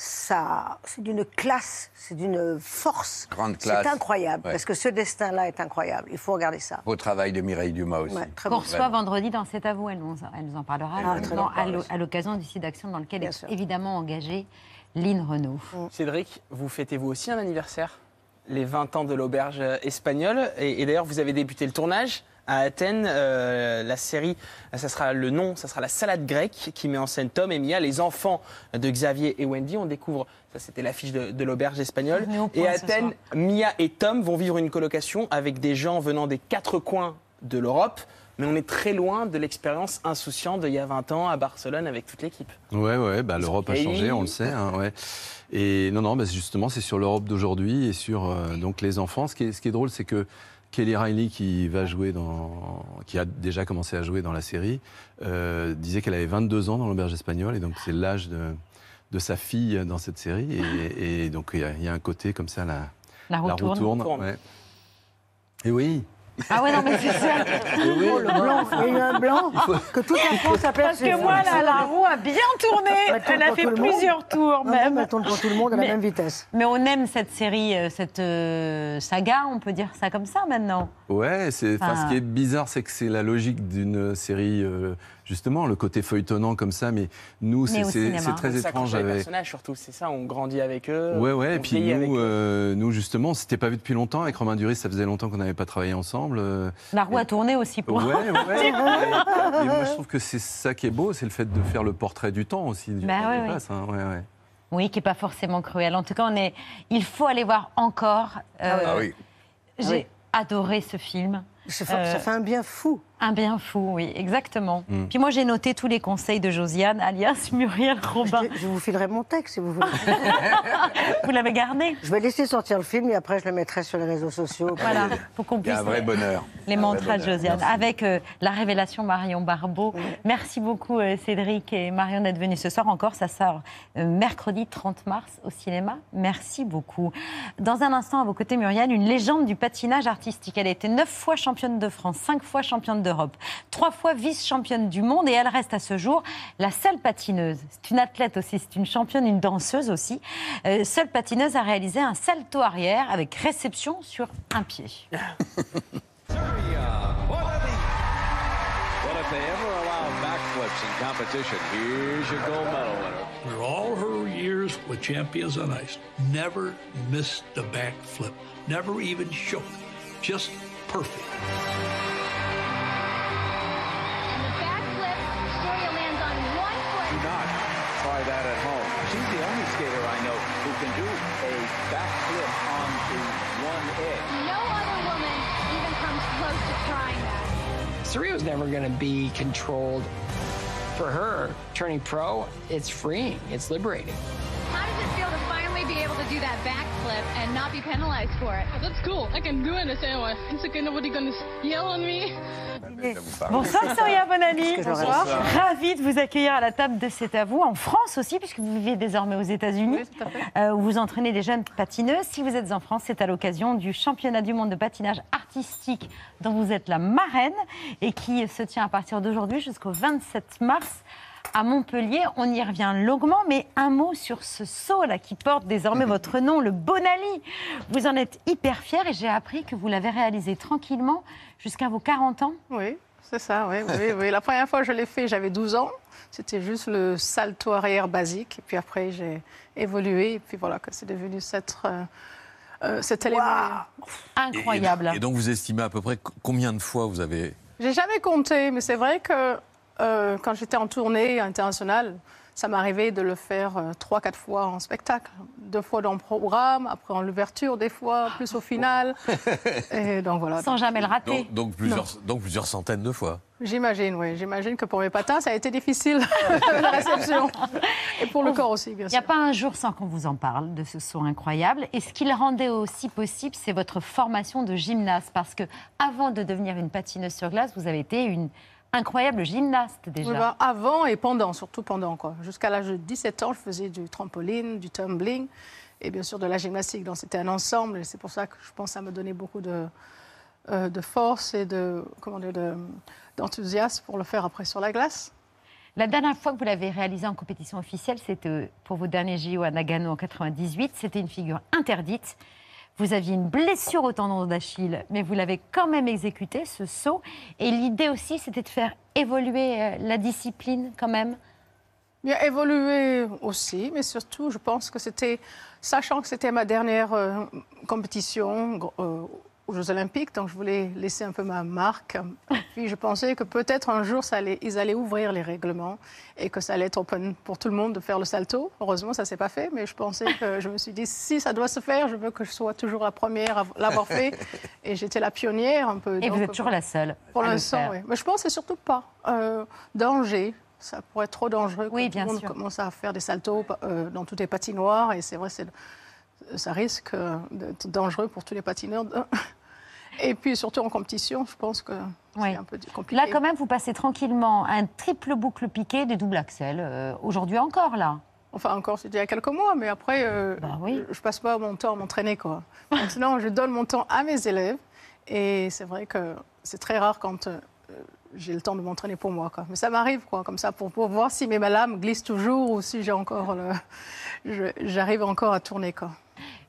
Ça, c'est d'une classe, c'est d'une force. Grande classe. C'est incroyable Ouais. parce que ce destin-là est incroyable. Il faut regarder ça. Beau travail de Mireille Dumas aussi. Ouais, très Qu'on bon. reçoit vendredi dans C'est à vous, elle nous, elle nous en parlera Ah, très à l'o- à l'occasion du site d'action dans lequel Bien est sûr. évidemment engagée Lynn Renault. Cédric, vous fêtez vous aussi un anniversaire? Les 20 ans de l'auberge espagnole. Et, et d'ailleurs, vous avez débuté le tournage à Athènes. Euh, la série, ça sera le nom, ça sera La Salade grecque, qui met en scène Tom et Mia, les enfants de Xavier et Wendy. On découvre, ça c'était l'affiche de, de l'auberge espagnole. Et à Athènes, Mia et Tom vont vivre une colocation avec des gens venant des quatre coins de l'Europe. Mais on est très loin de l'expérience insouciante d'il y a 20 ans à Barcelone avec toute l'équipe. Ouais, ouais, bah, l'Europe a changé, on le sait. hein, ouais. Et non, non, bah, justement, c'est sur l'Europe d'aujourd'hui et sur euh, donc les enfants. Ce qui est, ce qui est drôle, c'est que Kelly Riley, qui va jouer dans, qui a déjà commencé à jouer dans la série, euh, disait qu'elle avait 22 ans dans l'auberge espagnole, et donc c'est l'âge de, de sa fille dans cette série. Et, et donc il y, a- il y a un côté comme ça, la, La roue tourne. tourne, Tourne. ouais. Et oui. Ah ouais, non, mais c'est ça. Oui. Oh, le blanc, il y a eu un blanc que toute la France a Parce que moi, la, la roue a bien tourné. Elle a fait plusieurs tours Non, même. elle tourne pour tout le monde à Mais- la même vitesse. Mais on aime cette série, euh, cette euh, saga, on peut dire ça comme ça maintenant. Ouais, c'est, enfin, Enfin- ce qui est bizarre, c'est que c'est la logique d'une série, euh, justement, le côté feuilletonnant comme ça, mais nous, Mais c'est, au c'est- cinéma. c'est très étrange. à les avec- personnages surtout, c'est ça, on grandit avec eux. Ouais, ouais, et puis avec nous, euh, nous, justement, on s'était pas vu depuis longtemps. Avec Romain Duris, ça faisait longtemps qu'on n'avait pas travaillé ensemble. euh, La roue a tourné aussi pour. Ouais, ouais. et, et moi, je trouve que c'est ça qui est beau, c'est le fait de faire le portrait du temps aussi. Du Bah temps ouais, qui ouais. passe, hein, ouais, ouais. Oui, qui n'est pas forcément cruel. En tout cas, on est... il faut aller voir encore. euh, Ah oui. J'ai adoré ce film. Ça fait, ça fait un bien fou. Un bien fou, oui, exactement. Mm. Puis moi, j'ai noté tous les conseils de Josiane, alias [laughs] Muriel Robin. Je, je vous filerai mon texte si vous voulez. [laughs] Vous l'avez gardé Je vais laisser sortir le film et après je le mettrai sur les réseaux sociaux. Voilà, pour qu'on Il y a puisse un vrai bonheur. les Un mantras de. Josiane, avec euh, la révélation Marion Barbeau. Merci beaucoup euh, Cédric et Marion d'être venus ce soir encore. Ça sort euh, mercredi 30 mars au cinéma. Merci beaucoup. Dans un instant, à vos côtés, Muriel, une légende du patinage artistique. Elle a été neuf fois championne de France, cinq fois championne d'Europe, trois fois vice-championne du monde et elle reste à ce jour la seule patineuse. C'est une athlète aussi, c'est une championne, une danseuse aussi. Euh, seule patineuse à réaliser un salto arrière avec réception sur un pied. For all her years with Champions on Ice, never missed a backflip, never even it. Just perfect. Surreal's never going to be controlled. For her, turning pro, it's freeing, it's liberating. How does it feel to finally be able to do that backflip and not be penalized for it? That's cool. I can do it. I say, oh, it's okay. Nobody gonna yell on me. Bonsoir Soria Bonani. Bonsoir. Ravie de vous accueillir à la table de C'est à vous, en France aussi, puisque vous vivez désormais aux États-Unis, euh, où vous entraînez des jeunes patineuses. Si vous êtes en France, c'est à l'occasion du championnat du monde de patinage artistique dont vous êtes la marraine et qui se tient à partir d'aujourd'hui jusqu'au 27 mars à Montpellier. On y revient longuement, mais un mot sur ce saut là qui porte désormais votre nom, le Bonali. Vous en êtes hyper fier et j'ai appris que vous l'avez réalisé tranquillement jusqu'à vos 40 ans. Oui, c'est ça, oui, oui, oui. La première fois que je l'ai fait, j'avais 12 ans. C'était juste le salto arrière basique. Et puis après, j'ai évolué. Et puis voilà, que c'est devenu cette, euh, euh, cet élément. Incroyable. Et donc vous estimez à peu près co- combien de fois vous avez J'ai jamais compté, mais c'est vrai que euh, quand j'étais en tournée internationale, ça m'arrivait de le faire euh, trois, quatre fois en spectacle. Deux fois dans le programme, après en l'ouverture, des fois, plus au final. [laughs] Et donc voilà. Sans jamais le rater. donc, donc plusieurs, donc plusieurs centaines de fois. J'imagine, oui. J'imagine que pour mes patins, ça a été difficile, [laughs] la réception. Et pour le corps aussi, bien Il sûr. n'y a pas un jour sans qu'on vous en parle de ce saut incroyable. Et ce qui le rendait aussi possible, c'est votre formation de gymnaste. Parce que avant de devenir une patineuse sur glace, vous avez été une incroyable gymnaste déjà. Oui, avant et pendant, surtout pendant. quoi. Jusqu'à l'âge de 17 ans, je faisais du trampoline, du tumbling et bien sûr de la gymnastique. Donc c'était un ensemble et c'est pour ça que je pense que ça me donnait beaucoup de, euh, de force et de, comment dire, de- d'enthousiasme pour le faire après sur la glace. La dernière fois que vous l'avez réalisé en compétition officielle, c'était pour vos derniers JO à Nagano en 98. C'était une figure interdite. Vous aviez une blessure au tendon d'Achille, mais vous l'avez quand même exécuté, ce saut. Et l'idée aussi, c'était de faire évoluer euh, la discipline quand même. Il a évolué aussi, mais surtout, je pense que c'était, sachant que c'était ma dernière euh, compétition euh, aux Jeux Olympiques, donc je voulais laisser un peu ma marque. Puis je pensais que peut-être un jour, ça allait, ils allaient ouvrir les règlements et que ça allait être open pour tout le monde de faire le salto. Heureusement, ça s'est pas fait, mais je pensais que je me suis dit, si ça doit se faire, je veux que je sois toujours la première à l'avoir fait. Et j'étais la pionnière un peu. Et vous êtes toujours la seule. pour l'instant, oui. Mais je pense que c'est surtout pas euh, danger. Ça pourrait être trop dangereux Oui, quand bien tout le monde sûr. commence à faire des saltos euh, dans toutes les patinoires. Et c'est vrai, ça risque euh, d'être dangereux pour tous les patineurs. Et puis surtout en compétition, je pense que Oui. c'est un peu compliqué. Là, quand même, vous passez tranquillement un triple boucle piqué des doubles axel. euh, Aujourd'hui encore, là. Enfin, encore, c'était il y a quelques mois, mais après, euh, Bah je passe pas mon temps à m'entraîner. quoi. Maintenant, je donne mon temps à mes élèves. Et c'est vrai que c'est très rare quand euh, j'ai le temps de m'entraîner pour moi. Quoi. Mais ça m'arrive, quoi, comme ça, pour, pour voir si mes lames glissent toujours ou si j'ai encore le- j'arrive encore à tourner. Quoi.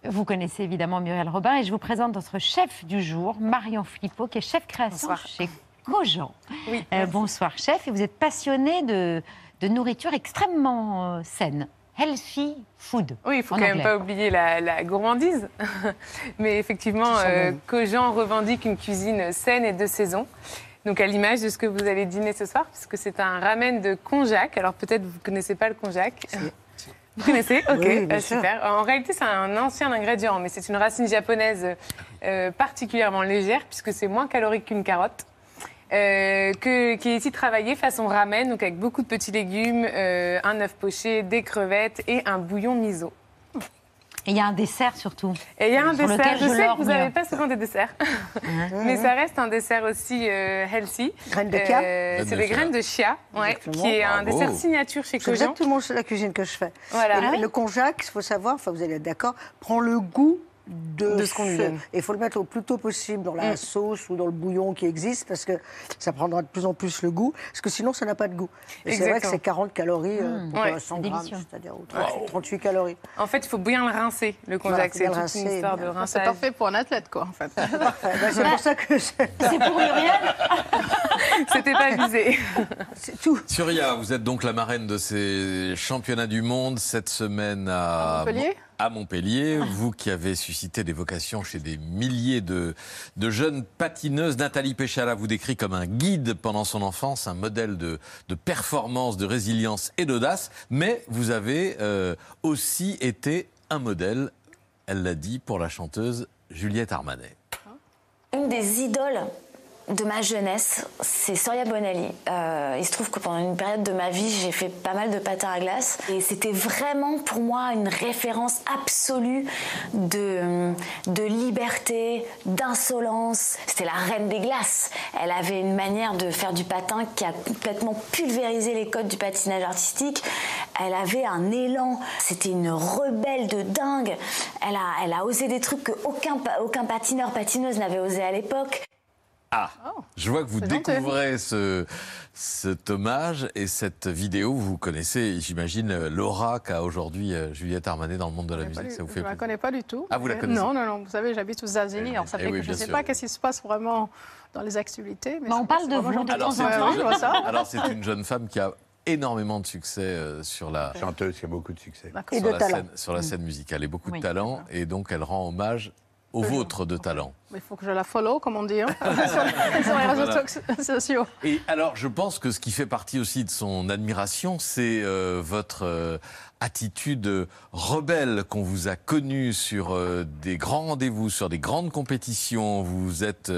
Vous connaissez évidemment Muriel Robin et je vous présente notre chef du jour, Marion Flippo, qui est chef création Bonsoir. chez Cogent. Oui, Euh, bonsoir chef, et vous êtes passionné de, de nourriture extrêmement euh, saine. Healthy food. Oui, il faut en quand même pas oublier la, la gourmandise. [laughs] Mais effectivement, euh. Cogent revendique une cuisine saine et de saison. Donc à l'image de ce que vous allez dîner ce soir, puisque c'est un ramen de konjac. Alors peut-être vous ne connaissez pas le konjac. Vous connaissez? Ok, Oui, euh, super. En réalité, c'est un ancien ingrédient, mais c'est une racine japonaise euh, particulièrement légère, puisque c'est moins calorique qu'une carotte. euh, que- qui est ici travaillé façon ramen, donc avec beaucoup de petits légumes, un œuf poché, des crevettes et un bouillon miso. Et il y a un dessert surtout. Et il y a un dessert. Je sais que vous n'avez pas souvent des desserts, mais ça reste un dessert aussi euh, healthy. Graines de chia Euh, C'est de des chia. graines de chia, ouais, qui est un Bravo. dessert signature chez C'est Cogent. exactement la cuisine que je fais. Voilà. Et le- Ah oui le konjac, il faut savoir, enfin vous allez être d'accord, prend le goût de, De ce qu'on lui donne. Et il faut le mettre au plus tôt possible dans la Mm. sauce ou dans le bouillon qui existe parce que ça prendra de plus en plus le goût. Parce que sinon, ça n'a pas de goût. Et c'est vrai que c'est 40 calories euh, Mm. pour Ouais, euh, 100 c'est grammes, c'est-à-dire ou 38, 38 calories. En fait, il faut bien le rincer, le Voilà, konjac. c'est toute une histoire de rinçage. C'est parfait pour un athlète, quoi, en fait. [laughs] Ben, c'est pour ça que c'est C'est pour Muriel [laughs] C'était pas visé. C'est tout. Surya, vous êtes donc la marraine de ces championnats du monde cette semaine à, À Montpellier? À Montpellier. Vous qui avez suscité des vocations chez des milliers de, jeunes patineuses. Nathalie Péchala vous décrit comme un guide pendant son enfance, un modèle de, de performance, de résilience et d'audace. Mais vous avez euh, aussi été un modèle, elle l'a dit, pour la chanteuse Juliette Armanet. Une des idoles de ma jeunesse, c'est Soria Bonelli. Euh, il se trouve que pendant une période de ma vie, j'ai fait pas mal de patins à glace. Et c'était vraiment pour moi une référence absolue de, de liberté, d'insolence. C'était la reine des glaces. Elle avait une manière de faire du patin qui a complètement pulvérisé les codes du patinage artistique. Elle avait un élan. C'était une rebelle de dingue. Elle a, elle a osé des trucs que aucun, pa- aucun patineur, patineuse n'avait osé à l'époque. Ah, je vois que vous découvrez ce, cet hommage et cette vidéo. Vous connaissez, j'imagine, l'aura qu'a aujourd'hui euh, Juliette Armanet dans le monde de la musique. du- Ça vous je fait ne la connais pas du tout. Ah, vous la Mais- connaissez Non, non, non. Vous savez, j'habite aux États-Unis. Alors, ça eh fait oui, que je ne sais sûr. pas qu'est-ce qui se passe vraiment dans les actualités. Mais Bah, on parle de vous de temps en je. Alors, c'est une jeune femme qui a énormément de succès euh, sur la chanteuse qui a beaucoup de succès sur Et de la talent. scène, sur la scène musicale et beaucoup Oui. de talent et donc elle rend hommage au vôtre de talent. Il faut que je la follow, comme on dit, hein, [laughs] [laughs] sur, les réseaux Voilà. sociaux. Et alors, je pense que ce qui fait partie aussi de son admiration, c'est euh, votre euh, attitude euh, rebelle qu'on vous a connue sur euh, des grands rendez-vous, sur des grandes compétitions. Vous vous êtes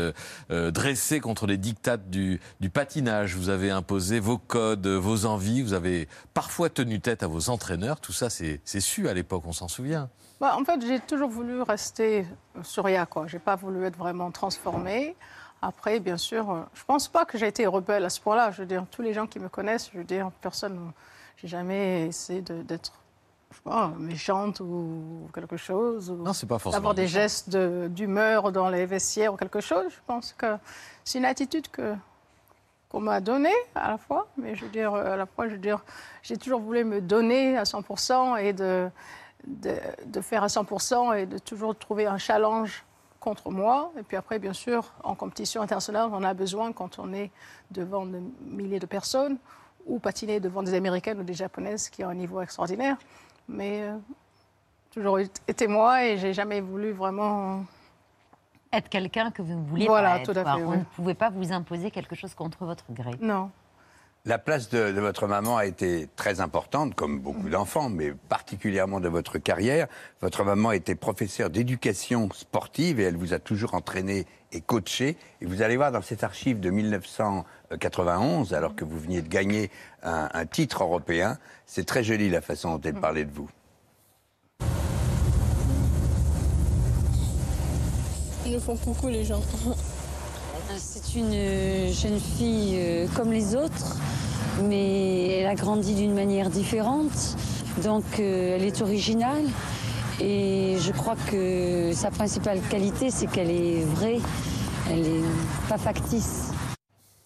dressé contre les dictates du, du patinage. Vous avez imposé vos codes, vos envies. Vous avez parfois tenu tête à vos entraîneurs. Tout ça, c'est su à l'époque, on s'en souvient. Bah, en fait, j'ai toujours voulu rester sur Surya, quoi. J'ai pas voulu être vraiment transformée. Après, bien sûr, euh, je pense pas que j'ai été rebelle à ce point-là. Je veux dire, tous les gens qui me connaissent, je veux dire, personne, j'ai jamais essayé d'être, méchante ou quelque chose. ou Non, c'est pas forcément D'avoir des gestes de- d'humeur dans les vestiaires ou quelque chose. Je pense que c'est une attitude que qu'on m'a donnée à la fois, mais je veux dire, euh, à la fois, je veux dire, j'ai toujours voulu me donner à 100% et de, de, de faire à 100% et de toujours trouver un challenge contre moi. Et puis après, bien sûr, en compétition internationale, on a besoin quand on est devant des milliers de personnes ou patiner devant des Américaines ou des Japonaises qui ont un niveau extraordinaire. Mais euh, toujours été moi et j'ai jamais voulu vraiment Être quelqu'un que vous vouliez Voilà, pas être. tout à fait, oui. ne pouvait pas vous imposer quelque chose contre votre gré. Non. La place de, de votre maman a été très importante, comme beaucoup d'enfants, mais particulièrement de votre carrière. Votre maman était professeure d'éducation sportive et elle vous a toujours entraîné et coaché. Et vous allez voir dans cette archive de 1991, alors que vous veniez de gagner un, un titre européen, c'est très joli la façon dont elle parlait de vous. Ils me font coucou les gens. [laughs] C'est une euh, jeune fille euh, comme les autres, mais elle a grandi d'une manière différente. Donc euh, elle est originale et je crois que sa principale qualité, c'est qu'elle est vraie, elle est pas factice.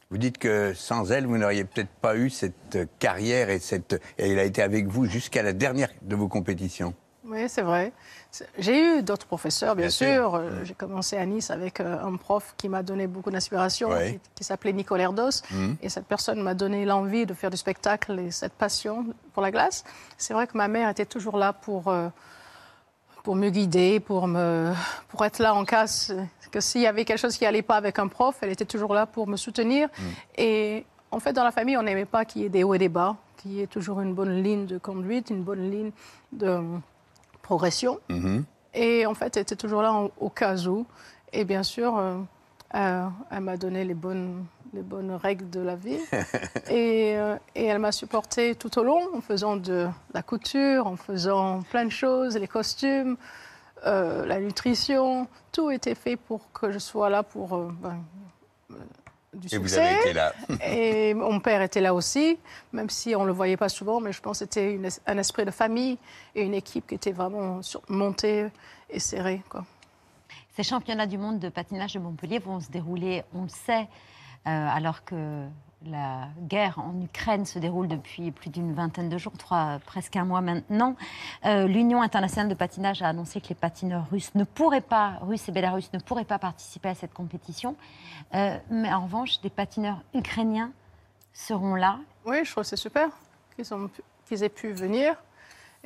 Vous dites que sans elle, vous n'auriez peut-être pas eu cette carrière et, cette, et elle a été avec vous jusqu'à la dernière de vos compétitions. Oui, c'est vrai. J'ai eu d'autres professeurs, bien, Bien sûr. sûr. Euh, J'ai commencé à Nice avec euh, un prof qui m'a donné beaucoup d'inspiration, qui, qui s'appelait Nicole Erdos. Mhm. Et cette personne m'a donné l'envie de faire du spectacle et cette passion pour la glace. C'est vrai que ma mère était toujours là pour, euh, pour me guider, pour, me, pour être là en cas que s'il y avait quelque chose qui n'allait pas avec un prof, elle était toujours là pour me soutenir. Et en fait, dans la famille, on n'aimait pas qu'il y ait des hauts et des bas, qu'il y ait toujours une bonne ligne de conduite, une bonne ligne de progression. Et en fait, elle était toujours là en- au cas où. Et bien sûr, euh, euh, elle m'a donné les bonnes, les bonnes règles de la vie. [laughs] et, euh, et elle m'a supporté tout au long en faisant de la couture, en faisant plein de choses, les costumes, la nutrition. Tout était fait pour que je sois là pour ben, Et vous avez été là. [laughs] et mon père était là aussi, même si on ne le voyait pas souvent, mais je pense que c'était une un esprit de famille et une équipe qui était vraiment sur- montée et serrée. Quoi. Ces championnats du monde de patinage de Montpellier vont se dérouler, on le sait, euh, alors que la guerre en Ukraine se déroule depuis plus d'une vingtaine de jours, presque un mois maintenant. Euh, L'Union internationale de patinage a annoncé que les patineurs russes ne pourraient pas, russes et bélarusses ne pourraient pas participer à cette compétition. Euh, mais en revanche, des patineurs ukrainiens seront là. Oui, je trouve que c'est super qu'ils aient pu venir.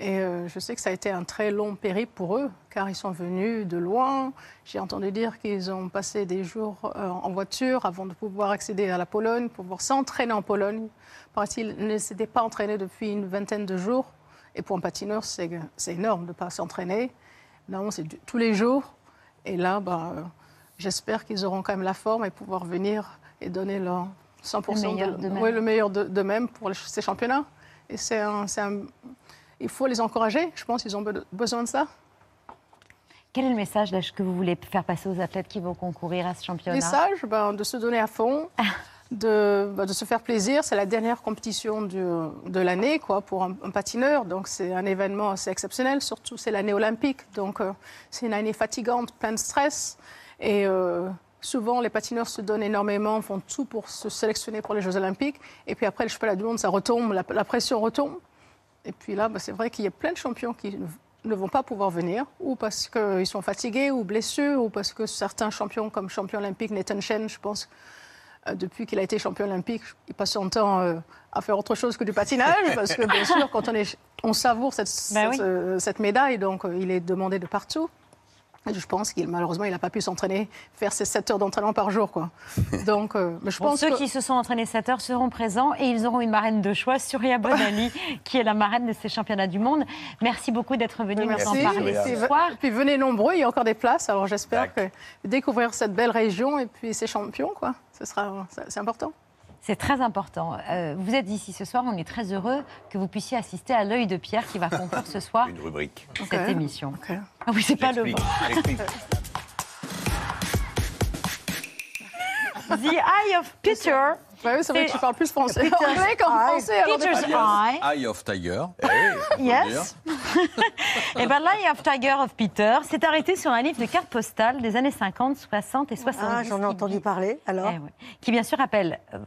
Et euh, je sais que ça a été un très long périple pour eux, car ils sont venus de loin. J'ai entendu dire qu'ils ont passé des jours euh, en voiture avant de pouvoir accéder à la Pologne, pour pouvoir s'entraîner en Pologne. Paraît-il, ne s'étaient pas entraînés depuis une vingtaine de jours. Et pour un patineur, c'est énorme de ne pas s'entraîner. Normalement, c'est tous les jours. Et là, bah, euh, j'espère qu'ils auront quand même la forme et pouvoir venir et donner leur 100% Le meilleur de- ouais, le meilleur de- d'eux-mêmes pour les- ces championnats. Et c'est un, c'est un- il faut les encourager. Je pense qu'ils ont be- besoin de ça. Quel est le message là, que vous voulez faire passer aux athlètes qui vont concourir à ce championnat? Message, ben, de se donner à fond, de, ben, de se faire plaisir. C'est la dernière compétition du- de l'année quoi, pour un, un patineur. Donc c'est un événement assez exceptionnel. Surtout, c'est l'année olympique. Donc euh, c'est une année fatigante, plein de stress. Et euh, souvent les patineurs se donnent énormément, font tout pour se sélectionner pour les Jeux Olympiques. Et puis après, le championnat du monde, ça retombe, la, la pression retombe. Et puis là, bah, c'est vrai qu'il y a plein de champions qui ne- vont pas pouvoir venir, ou parce qu'ils sont fatigués, ou blessés, ou parce que certains champions, comme champion olympique Nathan Chen, je pense, euh, depuis qu'il a été champion olympique, il passe son temps euh, à faire autre chose que du patinage, [laughs] parce que bien sûr, quand on, est, on savoure cette, Ben cette, oui. euh, cette médaille, donc il est demandé de partout. Je pense qu'il malheureusement il n'a pas pu s'entraîner, faire ses 7 heures d'entraînement par jour, quoi. [laughs] Donc, euh, mais je Bon, pense ceux que... qui se sont entraînés 7 heures seront présents et ils auront une marraine de choix, Surya Bonali, [laughs] qui est la marraine de ces championnats du monde. Merci beaucoup d'être venu nous en Merci. parler Et ce soir. puis venez nombreux, il y a encore des places. Alors j'espère que découvrir cette belle région et puis ces champions, quoi. Ce sera, c'est important. C'est très important. Euh, vous êtes ici ce soir, on est très heureux que vous puissiez assister à l'œil de Pierre qui va conclure ce soir Une rubrique. cette émission. Ah oui, c'est pas le. The Eye of Peter. Bah oui, c'est vrai que tu parles plus français Peter's anglais qu'en Eye. français. Peter's. Eye. Eye of Tiger. Yes. Et [laughs] bien, l'Eye of Tiger of Peter s'est arrêté sur un livre de cartes postales des années 50, 60 et 70. Ah, j'en ai entendu parler, alors Eh ouais. Qui, bien sûr, rappelle, euh,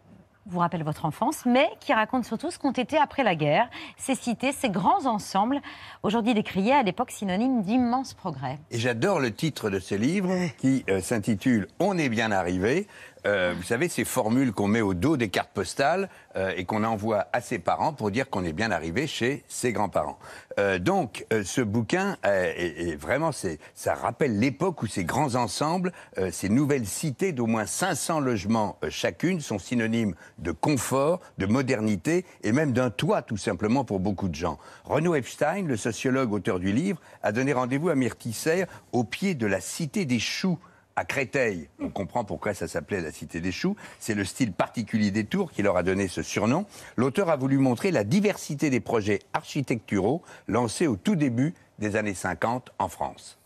vous rappelle votre enfance, mais qui raconte surtout ce qu'ont été après la guerre, ces cités, ces grands ensembles, aujourd'hui décriés à l'époque synonyme d'immenses progrès. Et j'adore le titre de ce livre qui euh, s'intitule On est bien arrivé. Euh, vous savez, ces formules qu'on met au dos des cartes postales euh, et qu'on envoie à ses parents pour dire qu'on est bien arrivé chez ses grands-parents. Euh, donc, euh, ce bouquin, euh, est, vraiment, c'est, ça rappelle l'époque où ces grands ensembles, ces nouvelles cités d'au moins 500 logements chacune, sont synonymes de confort, de modernité et même d'un toit, tout simplement, pour beaucoup de gens. Renaud Epstein, le sociologue auteur du livre, a donné rendez-vous à Myrtille au pied de la cité des choux à Créteil. On comprend pourquoi ça s'appelait la Cité des Choux. C'est le style particulier des tours qui leur a donné ce surnom. L'auteur a voulu montrer la diversité des projets architecturaux lancés au tout début des années 50 en France.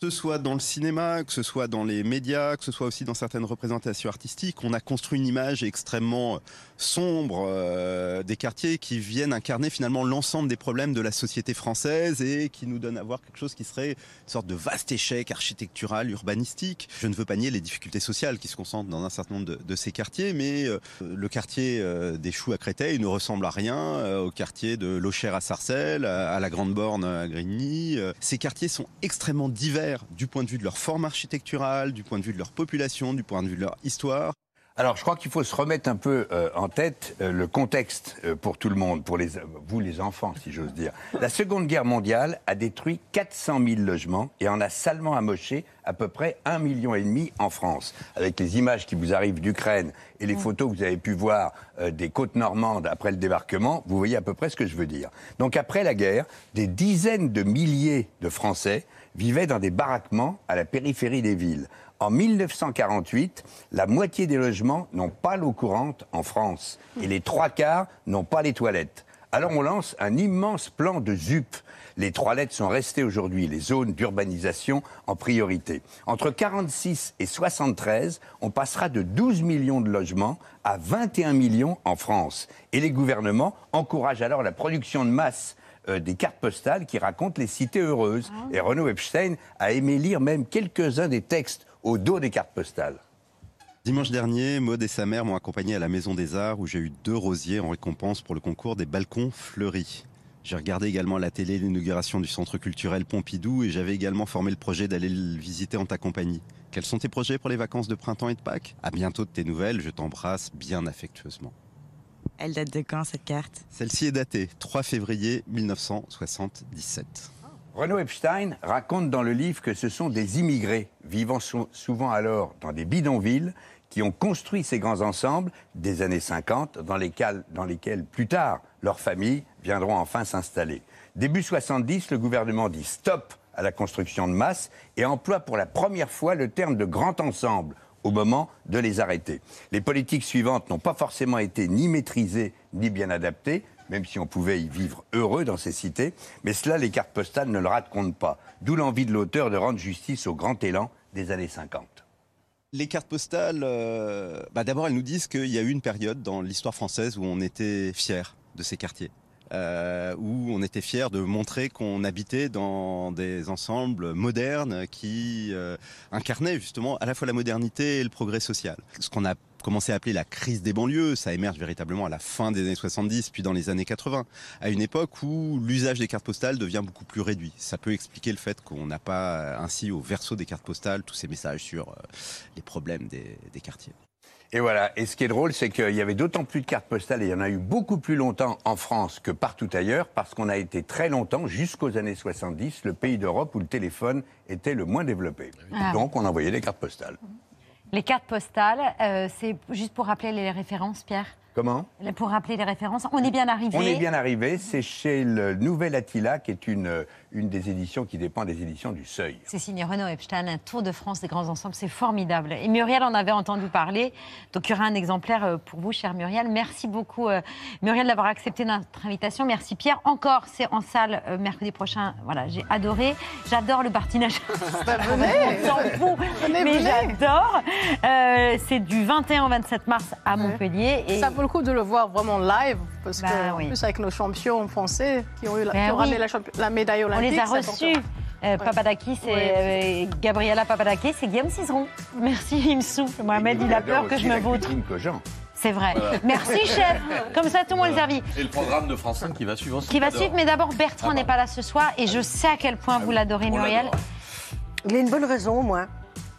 Ce soit dans le cinéma, que ce soit dans les médias, que ce soit aussi dans certaines représentations artistiques, on a construit une image extrêmement sombre euh, des quartiers qui viennent incarner finalement l'ensemble des problèmes de la société française et qui nous donnent à voir quelque chose qui serait une sorte de vaste échec architectural, urbanistique. Je ne veux pas nier les difficultés sociales qui se concentrent dans un certain nombre de, ces quartiers, mais euh, le quartier euh, des Choux à Créteil ne ressemble à rien euh, au quartier de Locher à Sarcelles, à, à la Grande Borne à Grigny. Euh, Ces quartiers sont extrêmement divers du point de vue de leur forme architecturale, du point de vue de leur population, du point de vue de leur histoire. Alors, je crois qu'il faut se remettre un peu euh, en tête euh, le contexte euh, pour tout le monde, pour les, vous les enfants, si j'ose dire. La Seconde Guerre mondiale a détruit 400 000 logements et en a salement amoché à peu près 1,5 million et demi en France. Avec les images qui vous arrivent d'Ukraine et les photos que vous avez pu voir euh, des côtes normandes après le débarquement, vous voyez à peu près ce que je veux dire. Donc, après la guerre, des dizaines de milliers de Français vivaient dans des baraquements à la périphérie des villes. En 1948, la moitié des logements n'ont pas l'eau courante en France et les trois quarts n'ont pas les toilettes. Alors on lance un immense plan de ZUP. Les trois lettres sont restées aujourd'hui les zones d'urbanisation en priorité. Entre 46 et 73, on passera de 12 millions de logements à 21 millions en France. Et les gouvernements encouragent alors la production de masse euh, des cartes postales qui racontent les cités heureuses. Et Renaud Epstein a aimé lire même quelques-uns des textes au dos des cartes postales. Dimanche dernier, Maud et sa mère m'ont accompagné à la Maison des Arts où j'ai eu deux rosiers en récompense pour le concours des balcons fleuris. J'ai regardé également à la télé l'inauguration du centre culturel Pompidou et j'avais également formé le projet d'aller le visiter en ta compagnie. Quels sont tes projets pour les vacances de printemps et de Pâques? À bientôt de tes nouvelles, je t'embrasse bien affectueusement. Elle date de quand cette carte? Celle-ci est datée 3 février 1977. Renaud Epstein raconte dans le livre que ce sont des immigrés vivant sou- souvent alors dans des bidonvilles qui ont construit ces grands ensembles des années 50 dans lesquels, dans lesquels plus tard leurs familles viendront enfin s'installer. Début 70, le gouvernement dit stop à la construction de masse et emploie pour la première fois le terme de grand ensemble au moment de les arrêter. Les politiques suivantes n'ont pas forcément été ni maîtrisées ni bien adaptées, même si on pouvait y vivre heureux dans ces cités, mais cela, les cartes postales ne le racontent pas. D'où l'envie de l'auteur de rendre justice au grand élan des années 50. Les cartes postales, euh, bah d'abord elles nous disent qu'il y a eu une période dans l'histoire française où on était fiers de ces quartiers. Euh, où on était fier de montrer qu'on habitait dans des ensembles modernes qui euh, incarnaient justement à la fois la modernité et le progrès social. Ce qu'on a commencé à appeler la crise des banlieues, ça émerge véritablement à la fin des années 70 puis dans les années 80, à une époque où l'usage des cartes postales devient beaucoup plus réduit. Ça peut expliquer le fait qu'on n'a pas ainsi au verso des cartes postales tous ces messages sur euh, les problèmes des, des quartiers. Et voilà. Et ce qui est drôle, c'est qu'il y avait d'autant plus de cartes postales, et il y en a eu beaucoup plus longtemps en France que partout ailleurs, parce qu'on a été très longtemps, jusqu'aux années 70, le pays d'Europe où le téléphone était le moins développé. Ah. Donc, on envoyait des cartes postales. Les cartes postales, euh, c'est juste pour rappeler les références, Pierre? Comment? Pour rappeler les références, on est bien arrivé. On est bien arrivé. C'est chez le Nouvel Attila, qui est une, une des éditions qui dépend des éditions du Seuil. C'est signé Renaud Epstein, un tour de France des grands ensembles, c'est formidable. Et Muriel en avait entendu parler, donc il y aura un exemplaire euh, pour vous, chère Muriel. Merci beaucoup, euh, Muriel, d'avoir accepté notre invitation. Merci Pierre. Encore, c'est en salle euh, mercredi prochain. Voilà, j'ai adoré. J'adore le bartinage. [laughs] Bah, venez. On s'en fout, Venez, mais j'adore. Euh, c'est du 21 au 27 mars à Montpellier. Et Ça vaut le coup de le voir vraiment live, parce Bah que, oui. en plus, avec nos champions français qui ont, eu la, Ben qui ont oui. ramené la, médaille on olympique. les a reçus. Euh, Papadakis et euh, Gabriela Papadakis et Guillaume Cizeron. Merci, il me souffle. Mohamed, il a peur que je me vautre. C'est vrai. Voilà. Merci, [laughs] chef. Comme ça, tout le monde est servi. Et le programme de France 5 qui va suivre aussi. Qui va suivre, mais d'abord, Bertrand Ah, n'est pas là ce soir et je sais à quel point vous l'adorez, on Muriel. Il a une bonne raison, au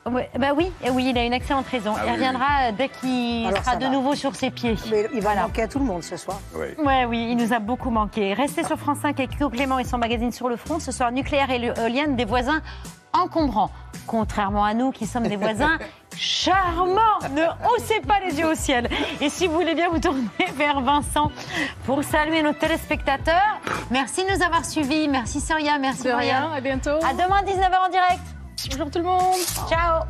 bah oui, eh oui, il a une excellente raison. Ah il oui, reviendra euh, dès qu'il sera de va. nouveau sur ses pieds. Mais il va manquer à tout le monde ce soir. Ouais, oui, il nous a beaucoup manqué. Restez sur France 5 avec Hugo Clément et son magazine Sur le front. Ce soir, nucléaire et éolienne, des voisins encombrants. Contrairement à nous qui sommes des voisins [laughs] charmants. Ne haussez pas les yeux au ciel. Et si vous voulez bien vous tourner [laughs] vers Vincent pour saluer nos téléspectateurs. Merci de nous avoir suivis. Merci Soria, merci De rien, Muriel. à bientôt. À demain 19h en direct. Bonjour tout le monde. Ciao.